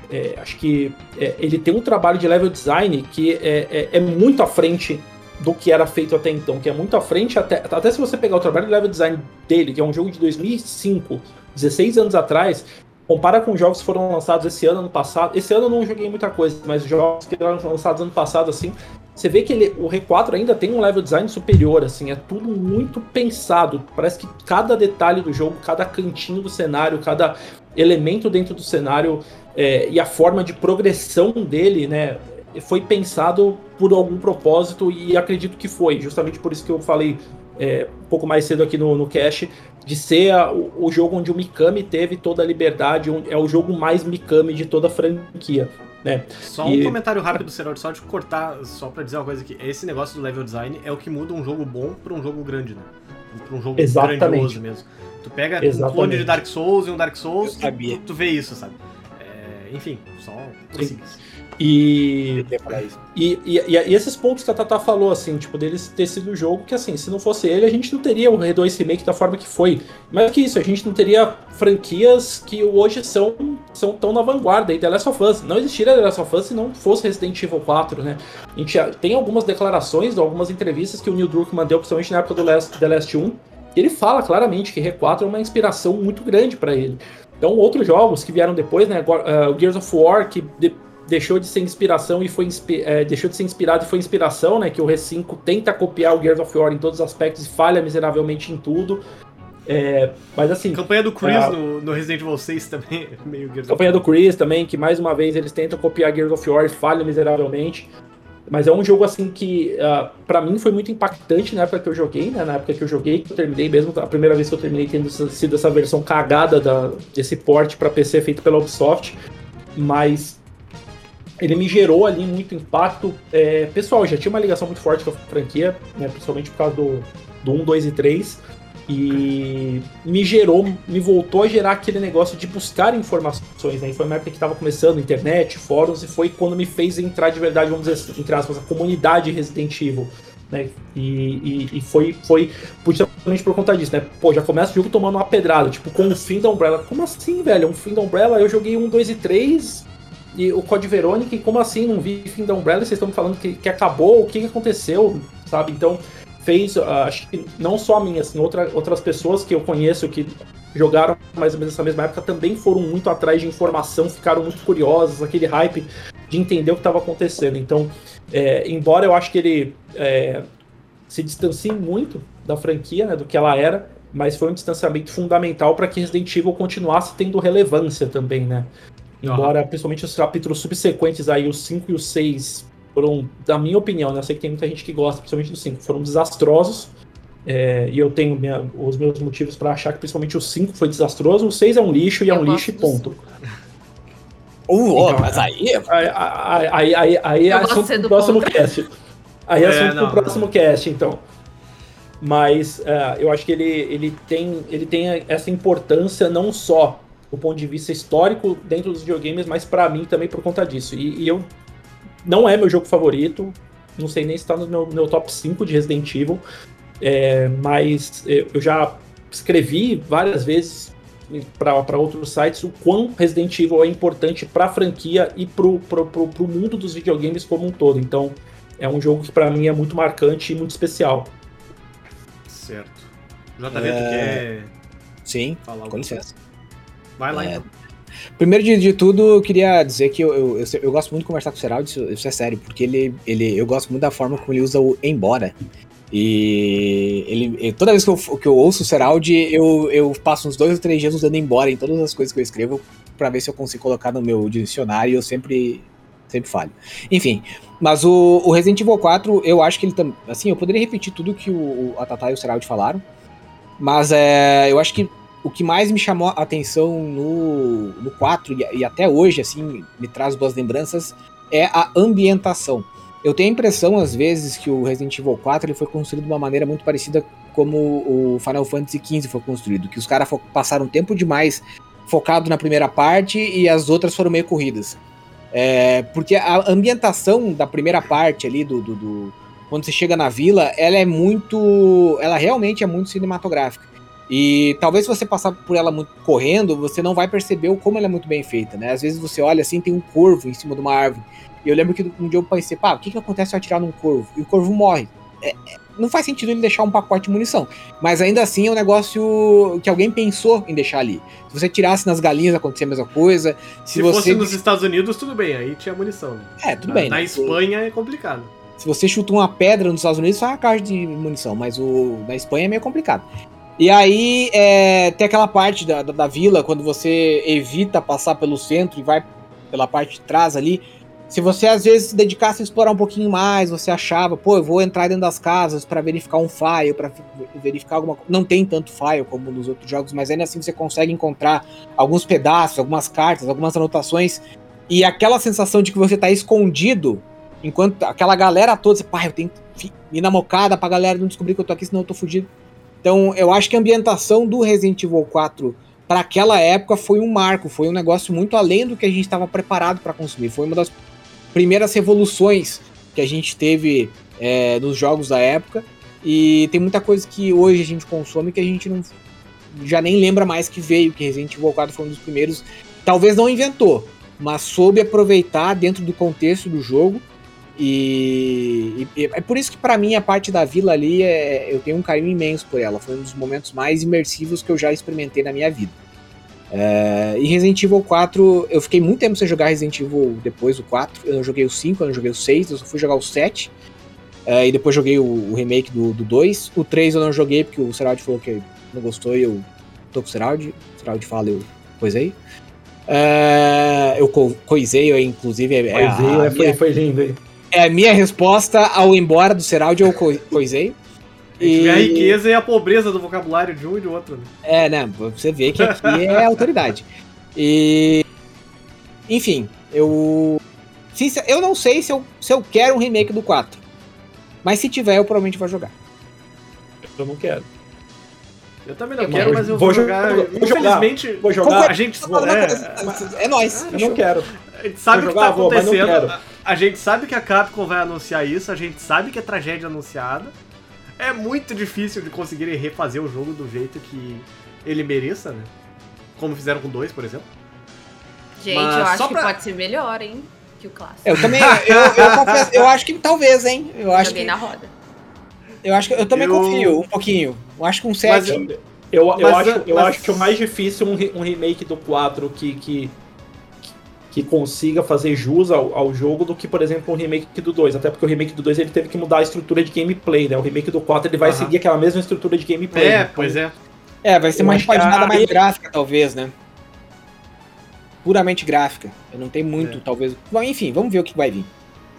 É, acho que é, ele tem um trabalho de level design que é, é, é, muito à frente do que era feito até então, que é muito à frente, até, até se você pegar o trabalho de level design dele, que é um jogo de 2005, 16 anos atrás, compara com jogos que foram lançados esse ano, ano passado. Esse ano eu não joguei muita coisa, mas jogos que foram lançados ano passado, assim, você vê que ele, o R4 ainda tem um level design superior, assim, é tudo muito pensado. Parece que cada detalhe do jogo, cada cantinho do cenário, cada elemento dentro do cenário é, e a forma de progressão dele, né, foi pensado por algum propósito e acredito que foi. Justamente por isso que eu falei é, um pouco mais cedo aqui no, no cache, de ser a, o, o, jogo onde o Mikami teve toda a liberdade, é o jogo mais Mikami de toda a franquia. Né? Só e... um comentário rápido, Serol, só de cortar, só pra dizer uma coisa aqui. Esse negócio do level design é o que muda um jogo bom pra um jogo grande, né? Pra um jogo Exatamente. grandioso mesmo. Tu pega Exatamente. um clone de Dark Souls e um Dark Souls, tu, tu, vê isso, sabe? É, enfim, só assim. E, e, e, e, esses pontos que a Tata falou, assim, tipo, deles ter sido o jogo que, assim, se não fosse ele, a gente não teria o R2 Remake da forma que foi. Mais que isso, a gente não teria franquias que hoje são, são tão na vanguarda. E The Last of Us, não existiria The Last of Us se não fosse Resident Evil 4, né? A gente tem algumas declarações, algumas entrevistas que o Neil Druckmann deu, principalmente na época do Last, The Last 1, ele fala claramente que R4 é uma inspiração muito grande para ele. Então, outros jogos que vieram depois, né? Uh, o Gears of War, que de, deixou de ser inspiração e foi é, deixou de ser inspirado e foi inspiração, né? Que o R5 tenta copiar o Gears of War em todos os aspectos e falha miseravelmente em tudo. É, mas assim. Campanha do Chris é, no, no, Resident Evil 6 também, meio Gears Campanha do Chris também, que mais uma vez eles tentam copiar Gears of War e falham miseravelmente. Mas é um jogo assim que, uh, ah, para mim, foi muito impactante na época que eu joguei, né? Na época que eu joguei, que eu terminei mesmo, a primeira vez que eu terminei tendo sido essa versão cagada da, desse port para PC feito pela Ubisoft. Mas ele me gerou ali muito impacto. É, pessoal, já tinha uma ligação muito forte com a franquia, né, principalmente por causa do, do 1, 2 e 3. E me gerou, me voltou a gerar aquele negócio de buscar informações, né? E foi uma época que estava começando internet, fóruns, e foi quando me fez entrar de verdade, vamos dizer assim, entre aspas, a comunidade Resident Evil. Né? E, e, e, foi, foi justamente por conta disso, né? Pô, já começa o jogo tomando uma pedrada, tipo, com o fim da Umbrella. Como assim, velho? Um fim da Umbrella? Eu joguei um, dois e três, e o Code Verônica, e como assim? Não vi fim da Umbrella, vocês estão me falando que, que acabou, o que, aconteceu, sabe? Então, fez, uh, acho que não só a minha, assim, outra, outras pessoas que eu conheço que jogaram mais ou menos nessa mesma época também foram muito atrás de informação, ficaram muito curiosos, aquele hype de entender o que estava acontecendo. Então, é, embora eu acho que ele é, se distancie muito da franquia, né, do que ela era, mas foi um distanciamento fundamental para que Resident Evil continuasse tendo relevância também, né? Embora, uhum. principalmente os capítulos subsequentes aí, os 5 e os 6, foram, na minha opinião, né, eu sei que tem muita gente que gosta, principalmente dos 5, foram desastrosos. É, e eu tenho minha, os meus motivos para achar que principalmente o 5 foi desastroso, o 6 é um lixo e é um lixo e ponto. <laughs> Uh, então, mas aí. Aí, aí, aí, aí é assunto pro próximo contra. cast. Aí é, é assunto não, pro próximo não. cast, então. Mas uh, eu acho que ele, ele, tem, ele tem essa importância não só do ponto de vista histórico dentro dos videogames, mas para mim também por conta disso. E, e, eu não é meu jogo favorito, não sei nem se está no meu, meu, top 5 de Resident Evil, é, mas eu já escrevi várias vezes para outros sites o quão Resident Evil é importante para a franquia e para o mundo dos videogames como um todo. Então, é um jogo que para mim é muito marcante e muito especial. Certo. JV, é... tu quer Sim, falar com licença. Vai lá, é... então. Primeiro de, de, tudo, eu queria dizer que eu, eu, eu, eu, gosto muito de conversar com o Seraldo, isso, isso é sério, porque ele, ele, eu gosto muito da forma como ele usa o embora. E ele, toda vez que eu, que eu ouço o Seraldi, eu, eu passo uns dois ou três dias usando embora em todas as coisas que eu escrevo para ver se eu consigo colocar no meu dicionário e eu sempre, sempre falho. Enfim, mas o, o, Resident Evil 4, eu acho que ele também. Assim, eu poderia repetir tudo que o, a Tata e o Seraldi falaram, mas é, eu acho que o que mais me chamou a atenção no, no 4 e, e até hoje, assim, me traz boas lembranças, é a ambientação. Eu tenho a impressão, às vezes, que o Resident Evil 4 ele foi construído de uma maneira muito parecida como o Final Fantasy XV foi construído, que os caras passaram tempo demais focado na primeira parte e as outras foram meio corridas. É, porque a ambientação da primeira parte ali, do, do, do, quando você chega na vila, ela é muito. Ela realmente é muito cinematográfica. E talvez se você passar por ela muito correndo, você não vai perceber o como ela é muito bem feita, né? Às vezes você olha assim, tem um corvo em cima de uma árvore. E eu lembro que um dia eu pensei, pá, o que, que acontece se eu atirar num corvo? E o corvo morre. É, é, não faz sentido ele deixar um pacote de munição. Mas ainda assim é um negócio que alguém pensou em deixar ali. Se você tirasse nas galinhas, acontecia a mesma coisa. Se, se você... fosse nos Estados Unidos, tudo bem, aí tinha munição. Né? É, tudo na, bem. Na né? Espanha é complicado. Se você chuta uma pedra nos Estados Unidos, sai uma caixa de munição, mas o na Espanha é meio complicado. E aí é, tem aquela parte da, da, da, vila, quando você evita passar pelo centro e vai pela parte de trás ali, se você às vezes se dedicasse a explorar um pouquinho mais, você achava, pô, eu vou entrar dentro das casas para verificar um file, para verificar alguma coisa. Não tem tanto file como nos outros jogos, mas ainda assim você consegue encontrar alguns pedaços, algumas cartas, algumas anotações. E aquela sensação de que você tá escondido, enquanto aquela galera toda, você, pá, eu tenho que ir na mocada pra galera não descobrir que eu tô aqui, senão eu tô fugido. Então, eu acho que a ambientação do Resident Evil 4 para aquela época foi um marco, foi um negócio muito além do que a gente estava preparado para consumir. Foi uma das primeiras revoluções que a gente teve é, nos jogos da época. E tem muita coisa que hoje a gente consome que a gente não já nem lembra mais que veio, que Resident Evil 4 foi um dos primeiros. Talvez não inventou, mas soube aproveitar dentro do contexto do jogo. E, e é por isso que para mim a parte da vila ali é, eu tenho um carinho imenso por ela. Foi um dos momentos mais imersivos que eu já experimentei na minha vida. É, e Resident Evil 4, eu fiquei muito tempo sem jogar Resident Evil depois do 4. Eu não joguei o 5, eu não joguei o 6, eu só fui jogar o 7. É, e depois joguei o, o remake do, do 2. O 3 eu não joguei porque o Seraldi falou que não gostou e eu tô com o Seraldi. O Seraldi fala, eu coisei. É, eu co coisei, eu, inclusive. É, coisei, a, a foi, minha, foi lindo, hein? É a minha resposta ao embora do Seraldi, eu co coisei. E... A riqueza e a pobreza do vocabulário de um e do outro. Né? É, né? Você vê que aqui é autoridade. E. Enfim, eu. Eu não sei se eu, se eu quero um remake do 4. Mas se tiver, eu provavelmente vou jogar. Eu não quero. Eu também não eu quero, mas eu vou, vou jogar. jogar. Infelizmente, vou jogar. A gente. É, é nóis. Eu não quero. A gente sabe o que tá acontecendo. A, a gente sabe que a Capcom vai anunciar isso, a gente sabe que é tragédia anunciada é muito difícil de conseguirem refazer o jogo do jeito que ele mereça, né? Como fizeram com dois, por exemplo. Gente, Mas eu acho pra... que pode ser melhor, hein? Que o clássico. Eu também, eu, eu, <laughs> confesso, eu acho que talvez, hein? Eu acho Joguei que... na roda. Eu acho que eu também eu... confio um pouquinho. Eu acho que um 7. Mas eu, eu, eu acho, eu mas... acho que o mais difícil é um, um remake do 4 que, que que consiga fazer jus ao, ao, jogo do que, por exemplo, o remake do 2. Até porque o remake do 2 ele teve que mudar a estrutura de gameplay, né? O remake do 4 ele vai uhum. seguir aquela mesma estrutura de gameplay. É, né? pois é. É, vai ser uma nada mais gráfica, talvez, né? Puramente gráfica. Eu não tenho muito, é. talvez. Bom, enfim, vamos ver o que vai vir.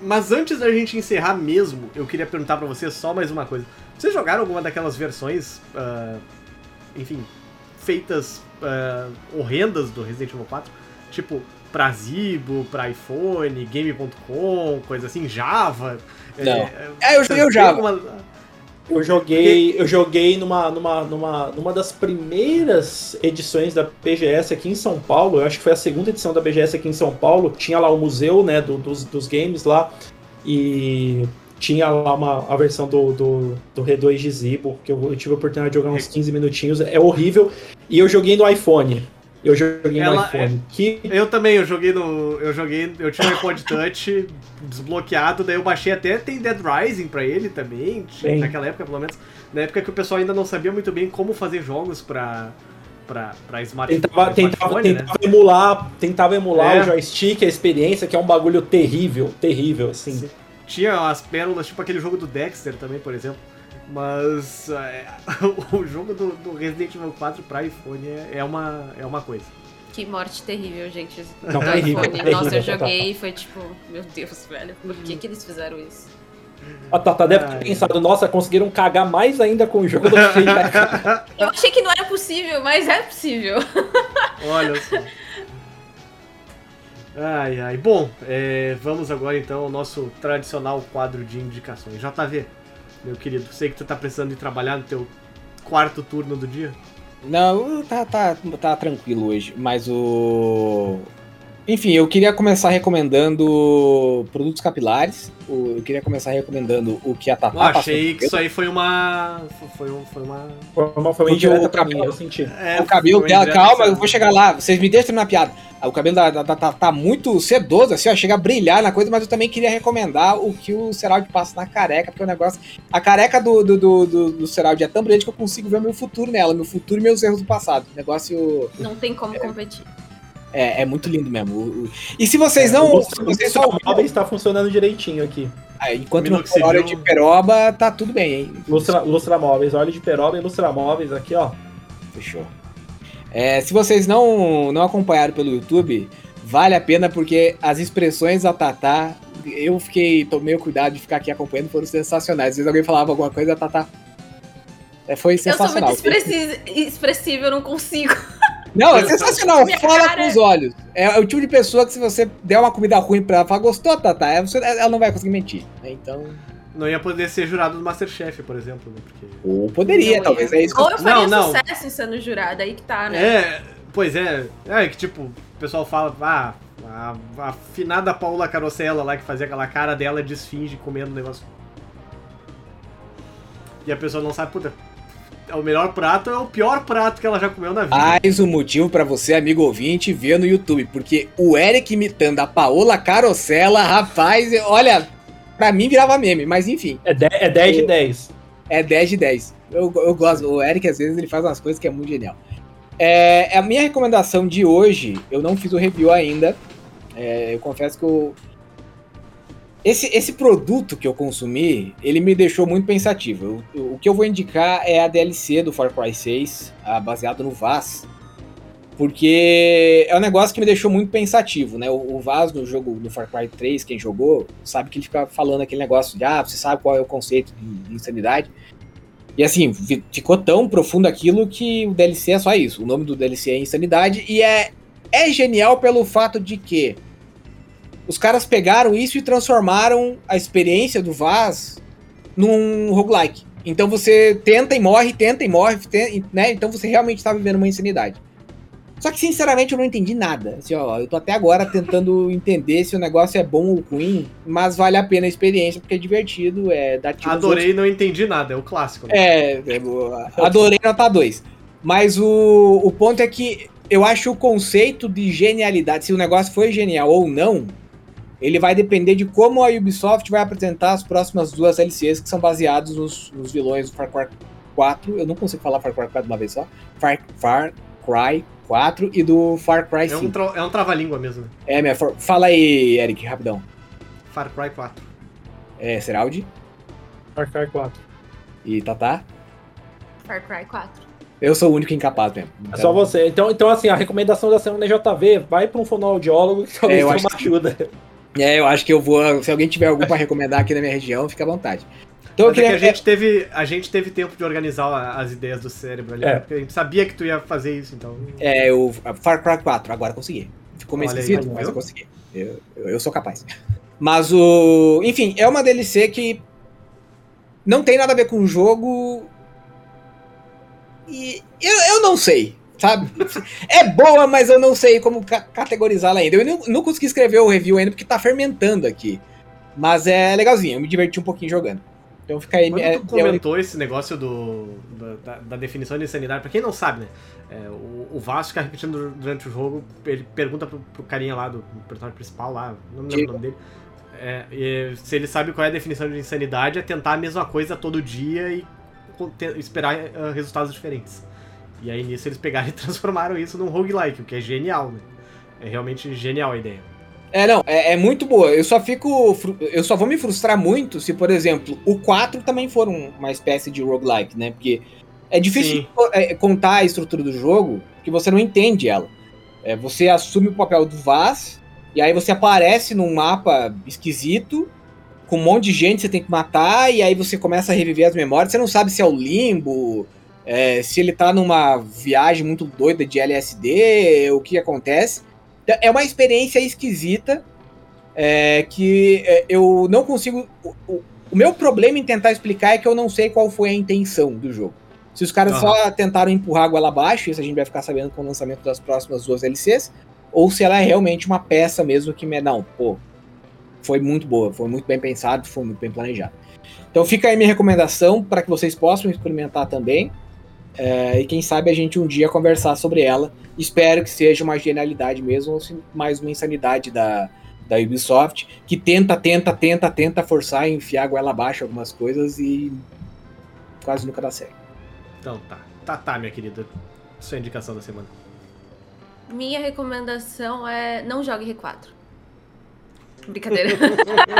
Mas antes da gente encerrar mesmo, eu queria perguntar para vocês só mais uma coisa. Vocês jogaram alguma daquelas versões, uh, enfim, feitas uh, horrendas do Resident Evil 4? Tipo, pra Zibo, pra iPhone, Game.com, coisa assim, Java. Não. É, é eu joguei o Java. Uma... Eu joguei, eu joguei numa, numa, numa, numa das primeiras edições da BGS aqui em São Paulo. Eu acho que foi a segunda edição da BGS aqui em São Paulo. Tinha lá o museu, né, do, dos, dos games lá. E tinha lá uma, a versão do, do, do R2 de Zibo, que eu, eu tive a oportunidade de jogar uns 15 minutinhos. É horrível. E eu joguei no iPhone. Eu joguei Ela no iPhone. Que Eu também, eu joguei no. Eu joguei. Eu tinha o iPod Touch desbloqueado, daí eu baixei até tem Dead Rising pra ele também. Naquela época, pelo menos. Na época que o pessoal ainda não sabia muito bem como fazer jogos pra. pra, pra smartphone. tentava, tentava, né? tentava emular, tentava emular É. o joystick, a experiência, que é um bagulho terrível, terrível, assim. Sim. Tinha as pérolas, tipo aquele jogo do Dexter também, por exemplo. Mas é, <laughs> o jogo do, do Resident Evil 4 pra iPhone é, é uma, é uma coisa. Que morte terrível, gente. Não, do terrível, iPhone. terrível, Nossa, eu joguei e foi tipo, meu Deus, velho, por que, que eles fizeram isso? A Tata deve ter Ai. pensado, nossa, conseguiram cagar mais ainda com o jogo do que já- <laughs> Eu achei que não era possível, mas é possível. <laughs> Olha só. Ai, ai. Bom, é, vamos agora então ao nosso tradicional quadro de indicações. JV, meu querido, sei que tu tá precisando de trabalhar no teu quarto turno do dia. Não, tá, tá, tá tranquilo hoje, mas o. Enfim, eu queria começar recomendando produtos capilares. Eu queria começar recomendando o que a Tatá Eu passou achei que isso aí foi uma. Foi, um- foi uma. Foi uma, foi uma indireta pra mim, cabelo- eu senti. É, o cabelo dela, calma, eu vou chegar lá. Vocês me deixam terminar a piada. Ah, O cabelo da, da, da- tá, tá muito sedoso, assim, ó, chega a brilhar na coisa, mas eu também queria recomendar o que o Seraldi passa na careca, porque o negócio. A careca do, do, do, do, do Seraldi é tão brilhante que eu consigo ver o meu futuro nela, meu futuro e meus erros do passado. O negócio Não tem como competir. É, é muito lindo mesmo. E se vocês É, não. o Se vocês só. móvel está funcionando direitinho aqui. Ah, enquanto não for óleo de peroba, tá tudo bem, hein? Lustra, lustra móveis, óleo de peroba e lustra móveis aqui, ó. Fechou. É, se vocês não, não acompanharam pelo YouTube, vale a pena porque as expressões da Tatá, eu fiquei, tomei o cuidado de ficar aqui acompanhando, foram sensacionais. Às vezes alguém falava alguma coisa, a Tatá. É, foi Eu sou sensacional. muito expressi- expressiva, eu não consigo. <laughs> Não, é sensacional. Fala cara. com os olhos. É, é o tipo de pessoa que se você der uma comida ruim pra ela, falar, gostou, Tatá? É, você- ela não vai conseguir mentir. né? Então, Não ia poder ser jurado do Masterchef, por exemplo, né? Porque. ou poderia, Não talvez é isso Ou eu faria Não, não. sucesso em sendo jurada, aí que tá, né? É, pois é. É que tipo, o pessoal fala, ah, a, a afinada Paula Carosella lá que fazia aquela cara dela de esfinge comendo o negócio. E a pessoa não sabe, puta, é o melhor prato é o pior prato que ela já comeu na vida. Mais um motivo pra você, amigo ouvinte, ver no YouTube, porque o Eric imitando a Paola Carosella, rapaz, olha, pra mim virava meme, mas enfim, É 10, é 10 de 10. é 10 de 10. Eu, eu gosto, o Eric às vezes ele faz umas coisas que é muito genial. É, a minha recomendação de hoje, eu não fiz o review ainda, é, eu confesso que eu... Esse, esse produto que eu consumi, ele me deixou muito pensativo. Eu- o que eu vou indicar é a DLC do Far Cry 6, ah, baseado no Vaz, porque é um negócio que me deixou muito pensativo, né? O, o Vaz no jogo do Far Cry 3, quem jogou, sabe que ele fica falando aquele negócio de, ah, você sabe qual é o conceito de insanidade. E assim, ficou tão profundo aquilo que o DLC é só isso. O nome do DLC é Insanidade e é, é genial pelo fato de que os caras pegaram isso e transformaram a experiência do Vaz num roguelike. Então você tenta e morre, tenta e morre, ten- né? Então você realmente tá vivendo uma insanidade. Só que, sinceramente, eu não entendi nada. Assim, ó, eu tô até agora tentando <laughs> entender se o negócio é bom ou ruim, mas vale a pena a experiência, porque é divertido, é dar tiro Adorei, não entendi nada, é o clássico. Né? é, é, eu adorei nota 2. Mas o, o ponto é que eu acho o conceito de genialidade, se o negócio foi genial ou não, ele vai depender de como a Ubisoft vai apresentar as próximas duas LCs que são baseados nos, nos vilões do Far Cry 4. Eu não consigo falar Far Cry 4 de uma vez só. Far, Far Cry 4 e do Far Cry É 5. um, tra- é um trava-língua mesmo. né? É, minha, for- fala aí, Eric, rapidão. Far Cry 4. É, Seraldi Far Cry 4. e Tatá. Far Cry 4. Eu sou o único incapaz mesmo. É só você. Então, então, assim, a recomendação da semana é JV, vai pra um fonoaudiólogo que talvez É, eu tenha acho uma ajuda. É, eu acho que eu vou. Se alguém tiver algum pra recomendar aqui na minha região, fica à vontade. Então eu é queria. que a gente, teve, a gente teve tempo de organizar as ideias do cérebro ali, É. porque a gente sabia que tu ia fazer isso, então. É, o Far Cry 4, agora consegui. Ficou meio Olha aí, esquisito, viu? mas eu consegui. Eu, eu, eu sou capaz. Mas o. Enfim, é uma DLC que. não tem nada a ver com o jogo. E eu, eu não sei, sabe? É boa, mas eu não sei como ca categorizá-la ainda. Eu não, não consegui escrever o review ainda porque tá fermentando aqui. Mas é legalzinho, eu me diverti um pouquinho jogando. Então fica aí. Quando é, tu comentou é, esse negócio do, da, da, definição de insanidade, pra quem não sabe, né? É, o, o Vasco fica repetindo durante o jogo, ele pergunta pro, pro carinha lá, do personagem principal lá, não me lembro o nome dele. É, se ele sabe qual é a definição de insanidade, é tentar a mesma coisa todo dia e esperar uh, resultados diferentes. E aí nisso eles pegaram <laughs> e transformaram isso num roguelike, o que é genial, né? É realmente genial a ideia. É, não, é, é, muito boa. Eu só fico. Eu só vou me frustrar muito se, por exemplo, o 4 também for uma espécie de roguelike, né? Porque é difícil é, contar a estrutura do jogo que você não entende ela. É, você assume o papel do Vaz, e aí você aparece num mapa esquisito, com um monte de gente que você tem que matar, e aí você começa a reviver as memórias. Você não sabe se é o limbo, é, se ele tá numa viagem muito doida de LSD, o que acontece. Então, é uma experiência esquisita é, que é, eu não consigo. O, o, o, meu problema em tentar explicar é que eu não sei qual foi a intenção do jogo. Se os caras uhum. só tentaram empurrar a água abaixo, isso a gente vai ficar sabendo com o lançamento das próximas duas LCs, ou se ela é realmente uma peça mesmo que me. Não, pô, foi muito boa, foi muito bem pensado, foi muito bem planejado. Então fica aí minha recomendação para que vocês possam experimentar também. É, e quem sabe a gente um dia conversar sobre ela. Espero que seja uma genialidade mesmo, ou mais uma insanidade da, da Ubisoft, que tenta, tenta, tenta, tenta forçar e enfiar a goela abaixo algumas coisas e quase nunca dá certo. Então tá. Tá, tá, minha querida. Sua indicação da semana. Minha recomendação é não jogue R4. Brincadeira.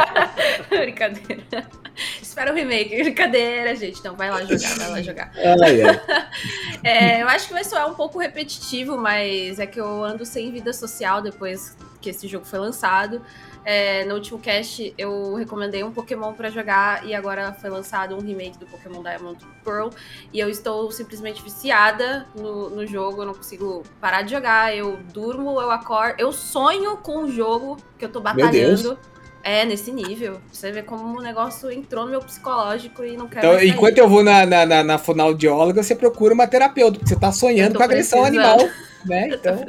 <laughs> Brincadeira. <laughs> Espera o remake. <laughs> Brincadeira, gente. Então vai lá jogar, vai lá jogar. <laughs> é, eu acho que vai soar um pouco repetitivo, mas é que eu ando sem vida social depois que esse jogo foi lançado. É, no último cast eu recomendei um Pokémon para jogar e agora foi lançado um remake do Pokémon Diamond Pearl e eu estou simplesmente viciada no, no jogo, eu não consigo parar de jogar, eu durmo, eu acordo, eu sonho com o jogo que eu tô batalhando. É, nesse nível. Você vê como o negócio entrou no meu psicológico e não quero. Então, enquanto eu vou na, na, na, fonoaudióloga, você procura uma terapeuta, porque você tá sonhando com agressão animal. <laughs> Né? Então...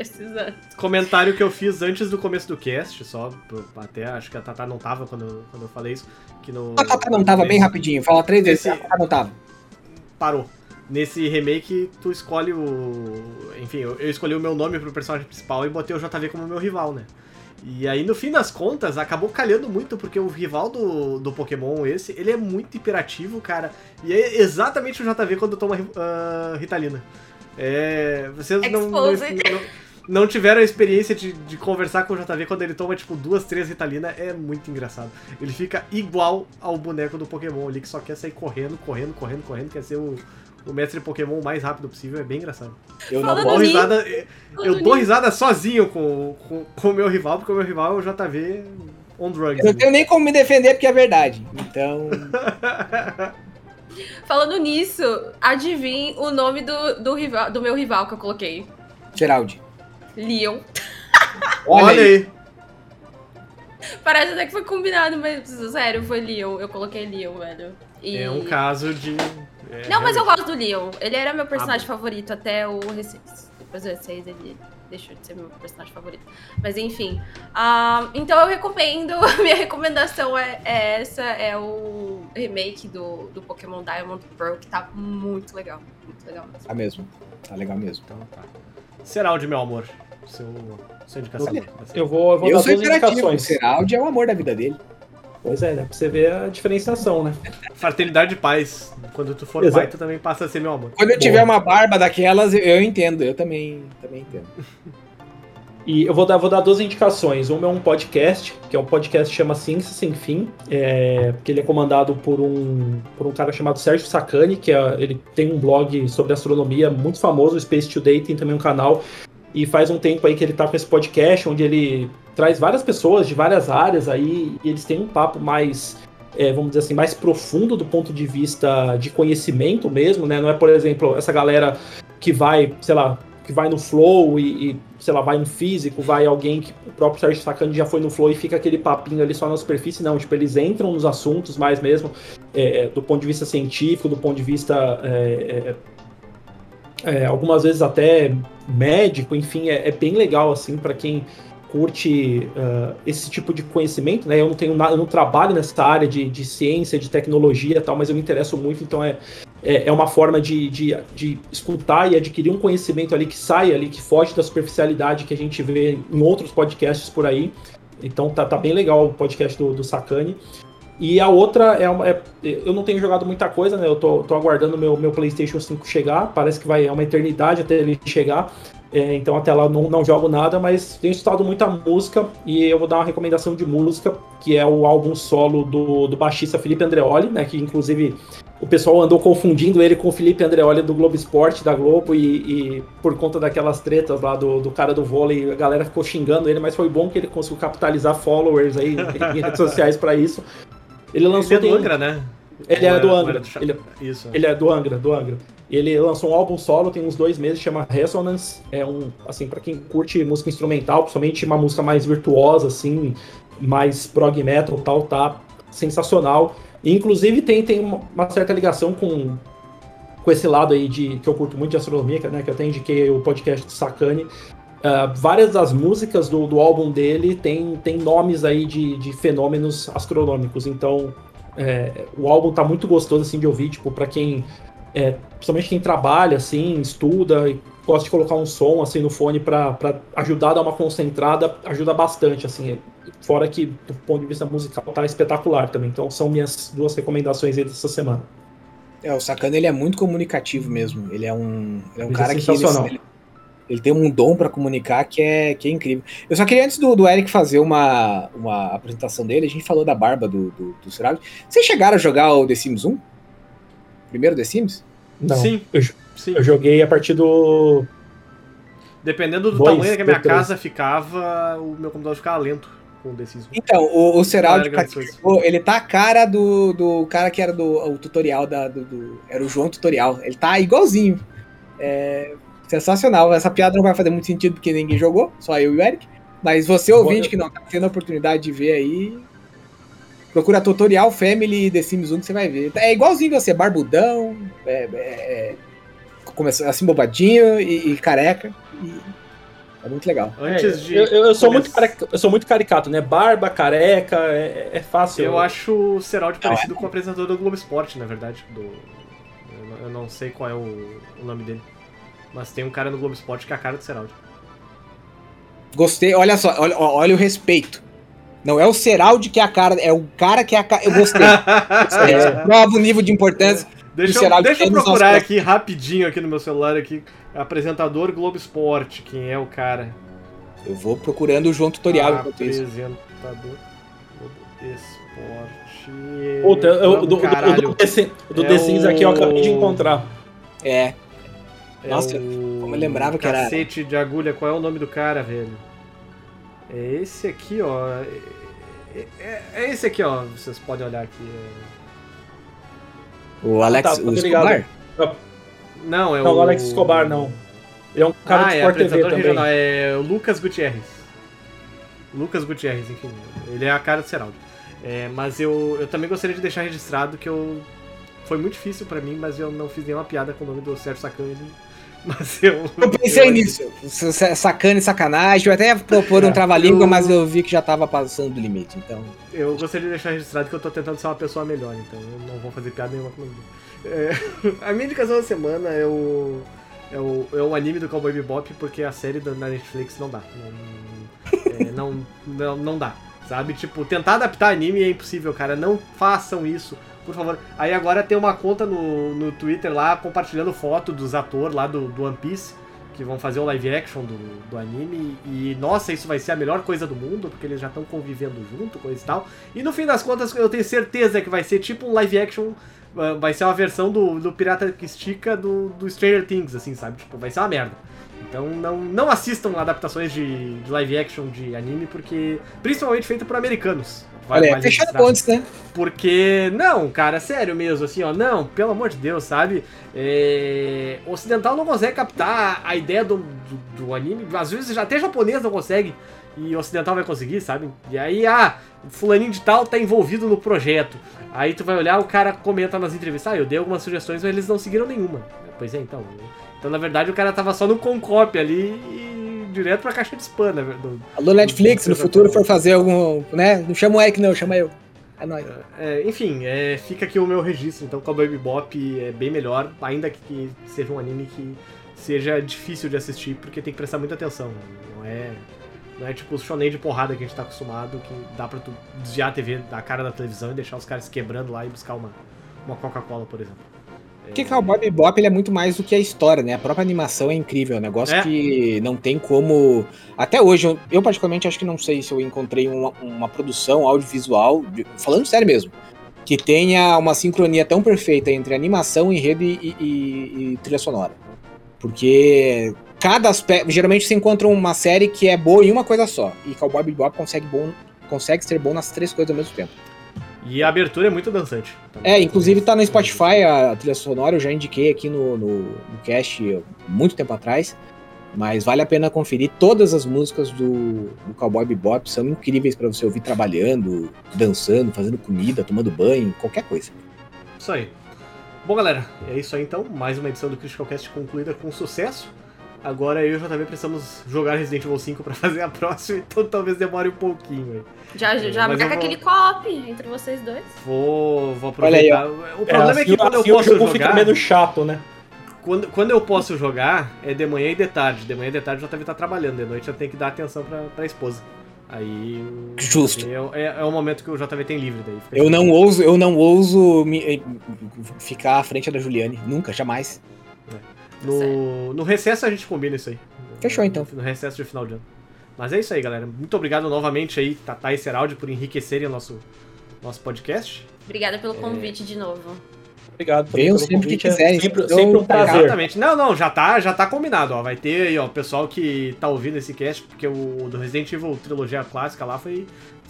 Comentário que eu fiz antes do começo do cast, só até acho que a Tata não tava quando, quando eu falei isso. Que no, a Tata não tava, bem rapidinho, fala três vezes, a Tata não tava. Parou. Nesse remake, tu escolhe o. Enfim, eu, eu escolhi o meu nome pro personagem principal e botei o JV como meu rival, né? E aí, no fim das contas, acabou calhando muito, porque o rival do, do Pokémon, esse, ele é muito hiperativo, cara. E é exatamente o JV quando toma uh, Ritalina. É, vocês não, não, não, não, tiveram a experiência de, de conversar com o JV quando ele toma, tipo, duas, três Ritalina, é muito engraçado. Ele fica igual ao boneco do Pokémon ali, que só quer sair correndo, correndo, correndo, correndo, quer ser o, o mestre Pokémon o mais rápido possível, é bem engraçado. Eu não dou risada, eu dou risada sozinho com, com, com o meu rival, porque o meu rival é o JV on drugs. Eu não tenho nem como me defender porque é verdade. Então. <laughs> Falando nisso, adivinhe o nome do, do, rival, do meu rival que eu coloquei. Geraldi. Leon. <laughs> Olha aí. Parece até que foi combinado, mas sério, foi Leon. Eu coloquei Leon, velho. E... É um caso de. É, não, mas eu gosto do Leon. Ele era meu personagem ah, favorito até o R6. Depois do R6 ele deixou de ser meu personagem favorito. Mas enfim. Uh, então eu recomendo. <laughs> Minha recomendação é, é, essa: é o remake do, do Pokémon Diamond Pearl, que tá muito legal. Muito legal mesmo. Tá mesmo. Tá legal mesmo. Então tá. Seraldi, meu amor. Seu, sua indicação. Eu vou, eu vou eu dar duas indicações. Seraldi é o amor da vida dele. Pois é, dá pra você ver a diferenciação, né? Fraternidade de paz. Quando tu for Exato. pai, tu também passa a ser meu amor. Quando eu Boa. tiver uma barba daquelas, eu entendo. Eu também, também entendo. <laughs> E eu vou dar, vou dar duas indicações. Uma é um podcast, que é um podcast que chama Ciência Sem Fim, é, que ele é comandado por um, por um cara chamado Sérgio Sacani, que é, ele tem um blog sobre astronomia muito famoso, o Space Today, tem também um canal. E faz um tempo aí que ele tá com esse podcast, onde ele traz várias pessoas de várias áreas aí, e eles têm um papo mais, é, vamos dizer assim, mais profundo do ponto de vista de conhecimento mesmo, né? Não é, por exemplo, essa galera que vai, sei lá, que vai no flow e, e, sei lá, vai um físico, vai alguém que o próprio Sérgio Sacani já foi no flow e fica aquele papinho ali só na superfície, não, tipo, eles entram nos assuntos mais mesmo, é, do ponto de vista científico, do ponto de vista é, algumas vezes até médico, enfim, é, é bem legal assim para quem curte uh, esse tipo de conhecimento, né? Eu não tenho nada, eu não trabalho nessa área de, de ciência, de tecnologia e tal, mas eu me interesso muito, então é, é, é, uma forma de, de, de escutar e adquirir um conhecimento ali que sai ali, que foge da superficialidade que a gente vê em outros podcasts por aí. Então tá, tá bem legal o podcast do, do Sakane. E a outra é, uma, é, Eu não tenho jogado muita coisa, né? Eu tô, tô aguardando meu, meu PlayStation 5 chegar. Parece que vai é uma eternidade até ele chegar. É, então até lá não, não jogo nada, mas tenho estudado muita música e eu vou dar uma recomendação de música, que é o álbum solo do, do baixista Felipe Andreoli, né? Que inclusive o pessoal andou confundindo ele com o Felipe Andreoli do Globo Esporte, da Globo, e, e, por conta daquelas tretas lá do, do cara do vôlei, a galera ficou xingando ele, mas foi bom que ele conseguiu capitalizar followers aí em <laughs> redes sociais para isso. Ele lançou. Ele é do Angra, né? Ele é do Angra. Ele, Isso. ele é do Angra, do Angra. Ele lançou um álbum solo tem uns dois meses, chama Resonance. É um, assim, para quem curte música instrumental, principalmente uma música mais virtuosa, assim, mais prog metal tal, tá sensacional. E, inclusive tem, tem uma certa ligação com, com esse lado aí de que eu curto muito de astronomia, né? Que eu até indiquei o podcast do Sakane. Uh, várias das músicas do, do álbum dele tem, tem nomes aí de, de fenômenos astronômicos. Então, é, o álbum tá muito gostoso assim de ouvir, tipo, para quem é, principalmente quem trabalha, assim, estuda e gosta de colocar um som, assim, no fone para ajudar a dar uma concentrada, ajuda bastante, assim. Fora que, do ponto de vista musical, tá espetacular também. Então, são minhas duas recomendações aí dessa semana. É, o Sacana, ele é muito comunicativo mesmo. Ele é um, ele é um ele cara é que... Ele, ele tem um dom para comunicar que é, que é incrível. Eu só queria, antes do, do Eric fazer uma, uma apresentação dele, a gente falou da barba do, do, do Vocês chegaram a jogar o The Sims 1? Primeiro The Sims? Não. Sim. Eu, Sim. eu joguei a partir do. Dependendo do Dois, tamanho que a minha casa ficava, o meu computador ficava lento com o The Sims 1. Então, o, o Seraldi participou, ele tá a cara do, do cara que era do o tutorial da. Do, do, era o João Tutorial. Ele tá igualzinho. É sensacional. Essa piada não vai fazer muito sentido porque ninguém jogou, só eu e o Eric. Mas você ouvinte que não tá tendo a oportunidade de ver aí, Procura tutorial Family The Sims 1 que você vai ver. É igualzinho você, barbudão, é, é, é assim bobadinho e, e careca. E é muito legal. Antes é, de. Eu, eu, sou muito careca, eu sou muito caricato, né? Barba, careca, é, é fácil. Eu acho o Seraldi parecido com o apresentador do Globo Esporte, na verdade. Do, eu não sei qual é o, o nome dele. Mas tem um cara no Globo Esporte que é a cara do Seraldi. Gostei, olha só, olha, olha o respeito. Não é o Seraldi que é a cara, é o cara que é a cara. Eu <laughs> gostei. é, novo nível de importância. Deixa eu, deixa eu procurar aqui rapidinho aqui no meu celular aqui. Apresentador Globo Esporte, quem é o cara? Eu vou procurando o João Tutorial enquanto isso. Apresentador Globo Esporte. Puta, eu, do, do, do, do, The Sims aqui eu acabei de encontrar. É. é Nossa, como eu lembrava que era. Cacete de agulha, qual é o nome do cara, velho? É esse aqui, ó. É, é, é, esse aqui, ó. Vocês podem olhar aqui. É... O Alex ah, tá, o Escobar? Não, é não, o... o Alex Escobar, não. Ele é um cara ah, de é Sport TV também. Regional, é o Lucas Gutierrez. Lucas Gutierrez, enfim. Ele é a cara do Seraldo. É, mas eu, eu também gostaria de deixar registrado que eu. Foi muito difícil para mim, mas eu não fiz nenhuma piada com o nome do Sérgio Sacani <laughs> Mas eu. Eu pensei eu... nisso. Sacana e sacanagem. Eu até propor um trava-língua, eu... mas eu vi que já tava passando do limite, então. Eu gostaria de deixar registrado que eu tô tentando ser uma pessoa melhor, então eu não vou fazer piada nenhuma com é... <laughs> A minha indicação da semana é o. É o, é o anime do Cowboy Bebop, porque a série da Netflix não dá. Não, é, não, não, não dá. Sabe? Tipo, tentar adaptar anime é impossível, cara. Não façam isso por favor. Aí agora tem uma conta no, no Twitter lá compartilhando foto dos atores lá do, do One Piece que vão fazer o live action do, do anime. E, nossa, isso vai ser a melhor coisa do mundo, porque eles já estão convivendo junto, coisa e tal. E no fim das contas, eu tenho certeza que vai ser tipo um live action. Ah, vai ser uma versão do, do Pirata que Estica do, do Stranger Things, assim, sabe? Tipo, vai ser uma merda. Então não, não assistam adaptações de, de live action de anime, porque. Principalmente feito por americanos vai Olha, fecharam registrado. pontes, né? Porque, não, cara, sério mesmo, assim, ó, não, pelo amor de Deus, sabe? É, o ocidental não consegue captar a ideia do, do, do anime, às vezes já até japonês não consegue, e o ocidental vai conseguir, sabe? E aí, ah, o fulaninho de tal tá envolvido no projeto. Aí tu vai olhar, o cara comenta nas entrevistas, ah, eu dei algumas sugestões, mas eles não seguiram nenhuma. Pois é, então. Então, na verdade, o cara tava só no concop ali e direto pra caixa de spam, né? do- Alô, Netflix, no futuro for fazer algum. né? Não chama o Eric, não, chama eu. É nóis. É, enfim, é, fica aqui o meu registro. Então, Cowboy Bebop é bem melhor, ainda que seja um anime que seja difícil de assistir, porque tem que prestar muita atenção. Não é, não é tipo o shonen de porrada que a gente tá acostumado, que dá pra tu desviar a TV da cara da televisão e deixar os caras quebrando lá e buscar uma, uma Coca-Cola, por exemplo. Porque Cowboy Bebop ele é muito mais do que a história, né? A própria animação é incrível, é um negócio É. que não tem como. Até hoje, eu, eu particularmente acho que não sei se eu encontrei uma, uma produção audiovisual, de- falando sério mesmo, que tenha uma sincronia tão perfeita entre animação, enredo e, e- e trilha sonora. Porque cada aspecto. Geralmente você encontra uma série que é boa em uma coisa só. E Cowboy Bebop consegue, bom, consegue ser bom nas três coisas ao mesmo tempo. E a abertura é muito dançante. É, inclusive tá no Spotify a trilha sonora, eu já indiquei aqui no, no, no cast muito tempo atrás. Mas vale a pena conferir. Todas as músicas do, do Cowboy Bebop são incríveis pra você ouvir trabalhando, dançando, fazendo comida, tomando banho, qualquer coisa. Isso aí. Bom, galera, é isso aí então. Mais uma edição do Critical Cast concluída com sucesso. Agora eu e o JB precisamos jogar Resident Evil 5 pra <laughs> fazer a próxima, então talvez demore um pouquinho aí. Já, É, já mas marca eu vou- aquele co-op entre vocês dois. Vou, vou Olha aí, aproveitar. o É, problema é, assim, que quando eu assim o posso jogo fica jogar. menos chato, né? Quando, quando eu posso jogar, é de manhã e de tarde. De manhã e de tarde o JB tá trabalhando, de noite eu tenho que dar atenção pra, pra esposa. Aí. Justo. É, é, é o momento que o JB tem livre daí. Eu não ouso, eu não ouso me- eh, ficar à frente da Juliane. Nunca, jamais. No, no recesso a gente combina isso aí. Fechou, então. No recesso de final de ano. Mas é isso aí, galera. Muito obrigado novamente aí, Tata e Seraldi, por enriquecerem o nosso, nosso podcast. Obrigada É. pelo convite de novo. Obrigado Venham sempre que convite, é quiserem. Sempre, Então, sempre um prazer. Exatamente. Não, não, já tá, já tá combinado, ó. Vai ter aí, ó, o pessoal que tá ouvindo esse cast, porque o do Resident Evil trilogia clássica lá foi,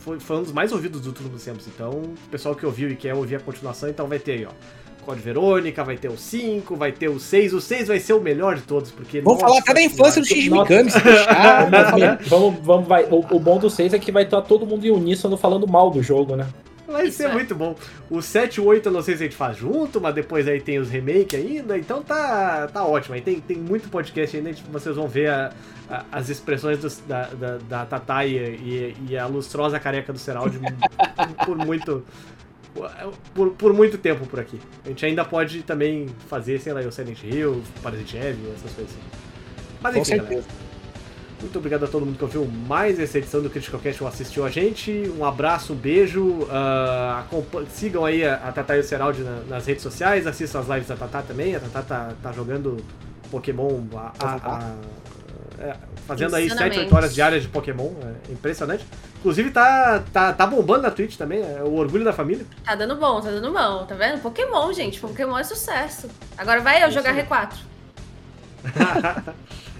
foi, foi um dos mais ouvidos dos últimos tempos. Então, o pessoal que ouviu e quer ouvir a continuação, então vai ter aí, ó. Code Verônica, vai ter o 5, vai ter o 6. O 6 vai ser o melhor de todos, porque. Vamos falar até da infância do Shinji Nossa. Mikami, se deixar. <laughs> Vamos, vamos, vai. O, o bom do 6 é que vai estar todo mundo em uníssono falando mal do jogo, né? Vai Isso ser é. muito bom. O 7 e o 8 eu não sei se a gente faz junto, mas depois aí tem os remake ainda, então tá, tá ótimo. Aí tem, tem muito podcast ainda, tipo, vocês vão ver a- a- as expressões dos- da, da, da Tatá e, e- e a lustrosa careca do Seraldi <laughs> por muito. Por, por muito tempo por aqui. A gente ainda pode também fazer, sei lá, o Silent Hill, Parasite Eve, essas coisas assim. Mas Com enfim, galera. Muito obrigado a todo mundo que ouviu mais essa edição do Critical Cast ou assistiu a gente. Um abraço, um beijo. acompa- sigam aí a, a Tatá e o Seraldi na- nas redes sociais. Assistam as lives da Tatá também. A Tatá tá, tá jogando Pokémon. a- a- a- é, fazendo aí 7, 8 Insanamente. horas diárias de Pokémon. É impressionante. Inclusive tá, tá, tá bombando na Twitch também. É o orgulho da família. Tá dando bom, tá dando bom, tá vendo? Pokémon, gente. Pokémon é sucesso. Agora vai eu jogar R4. <laughs>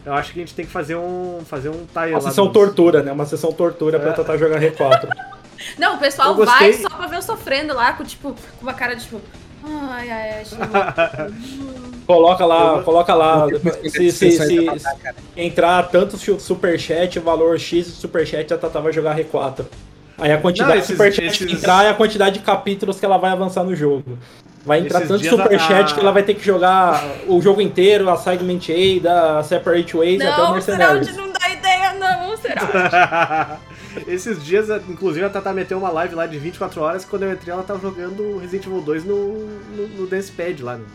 Eu acho que a gente tem que fazer um. Fazer um Uma sessão dos- tortura, né? Uma sessão tortura pra É. tentar jogar R4. <laughs> Não, o pessoal vai só pra ver eu sofrendo lá, com tipo, com uma cara de tipo. Ai, ai, Ash. <laughs> Coloca lá, Eu- coloca lá. Se, se, se pra matar, entrar tanto su- superchat, valor X de superchat, a Tata vai jogar R4. Aí a quantidade Não, de esses- superchat esses- que entrar é a quantidade de capítulos que ela vai avançar no jogo. Vai entrar Esses tanto superchat a- que ela vai ter que jogar o jogo inteiro, a Segment A, da Separate Ways até o Não, Mercenaries. Seraldi não dá ideia, não, Seraldi. <laughs> Esses dias, inclusive, a Tata meteu uma live lá de 24 horas. Quando eu entrei, ela tava jogando Resident Evil 2 no, no, no Dance Pad lá. né?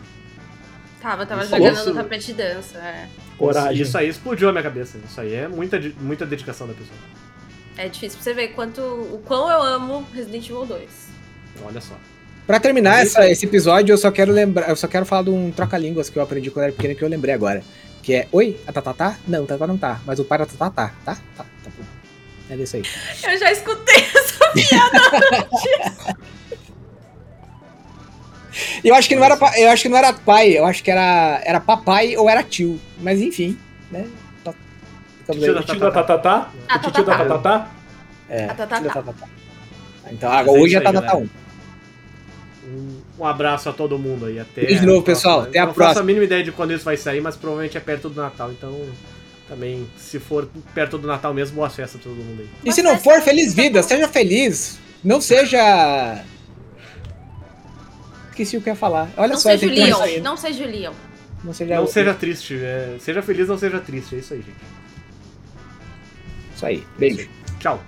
Tava, tava Isso- jogando isso- no tapete de dança, é. Coragem. Isso aí explodiu a minha cabeça. Isso aí é muita, muita dedicação da pessoa. É difícil pra você ver quanto, o quão eu amo Resident Evil 2. Olha só. Pra terminar essa- esse episódio, eu só quero lembrar, eu só quero falar de um troca-línguas que eu aprendi quando era pequeno que eu lembrei agora. Que é, oi, a Tatá tá? Não, a Tatá não tá. Mas o pai da Tatá tá, tá? Tá, tá bom. É isso aí. Eu já escutei <laughs> essa piada. Eu acho que não era, eu acho que não era pai, eu acho que era, era papai ou era tio. Mas enfim, né? Tá- Tio aí. O tio da Tatatá? Ah, O tio da Tatatá. Tatatá? É, A Tatá tio da tá. Tatá. Então é hoje já isso tá aí, Natal 1. Um, um abraço a todo mundo aí. Até de novo, a pessoal. próxima. Até a Eu Não faço a mínima ideia de quando isso vai sair, mas provavelmente é perto do Natal. Então, também, se for perto do Natal mesmo, boas festas pra todo mundo aí. E se não for, feliz vida, seja feliz. Não seja. Esqueci o que eu ia falar. Olha Não só, seja que Leon, não seja o Leon. Não seja. Não seja triste. é, seja feliz, não seja triste. É isso aí, gente. Isso aí. Beijo. Tchau.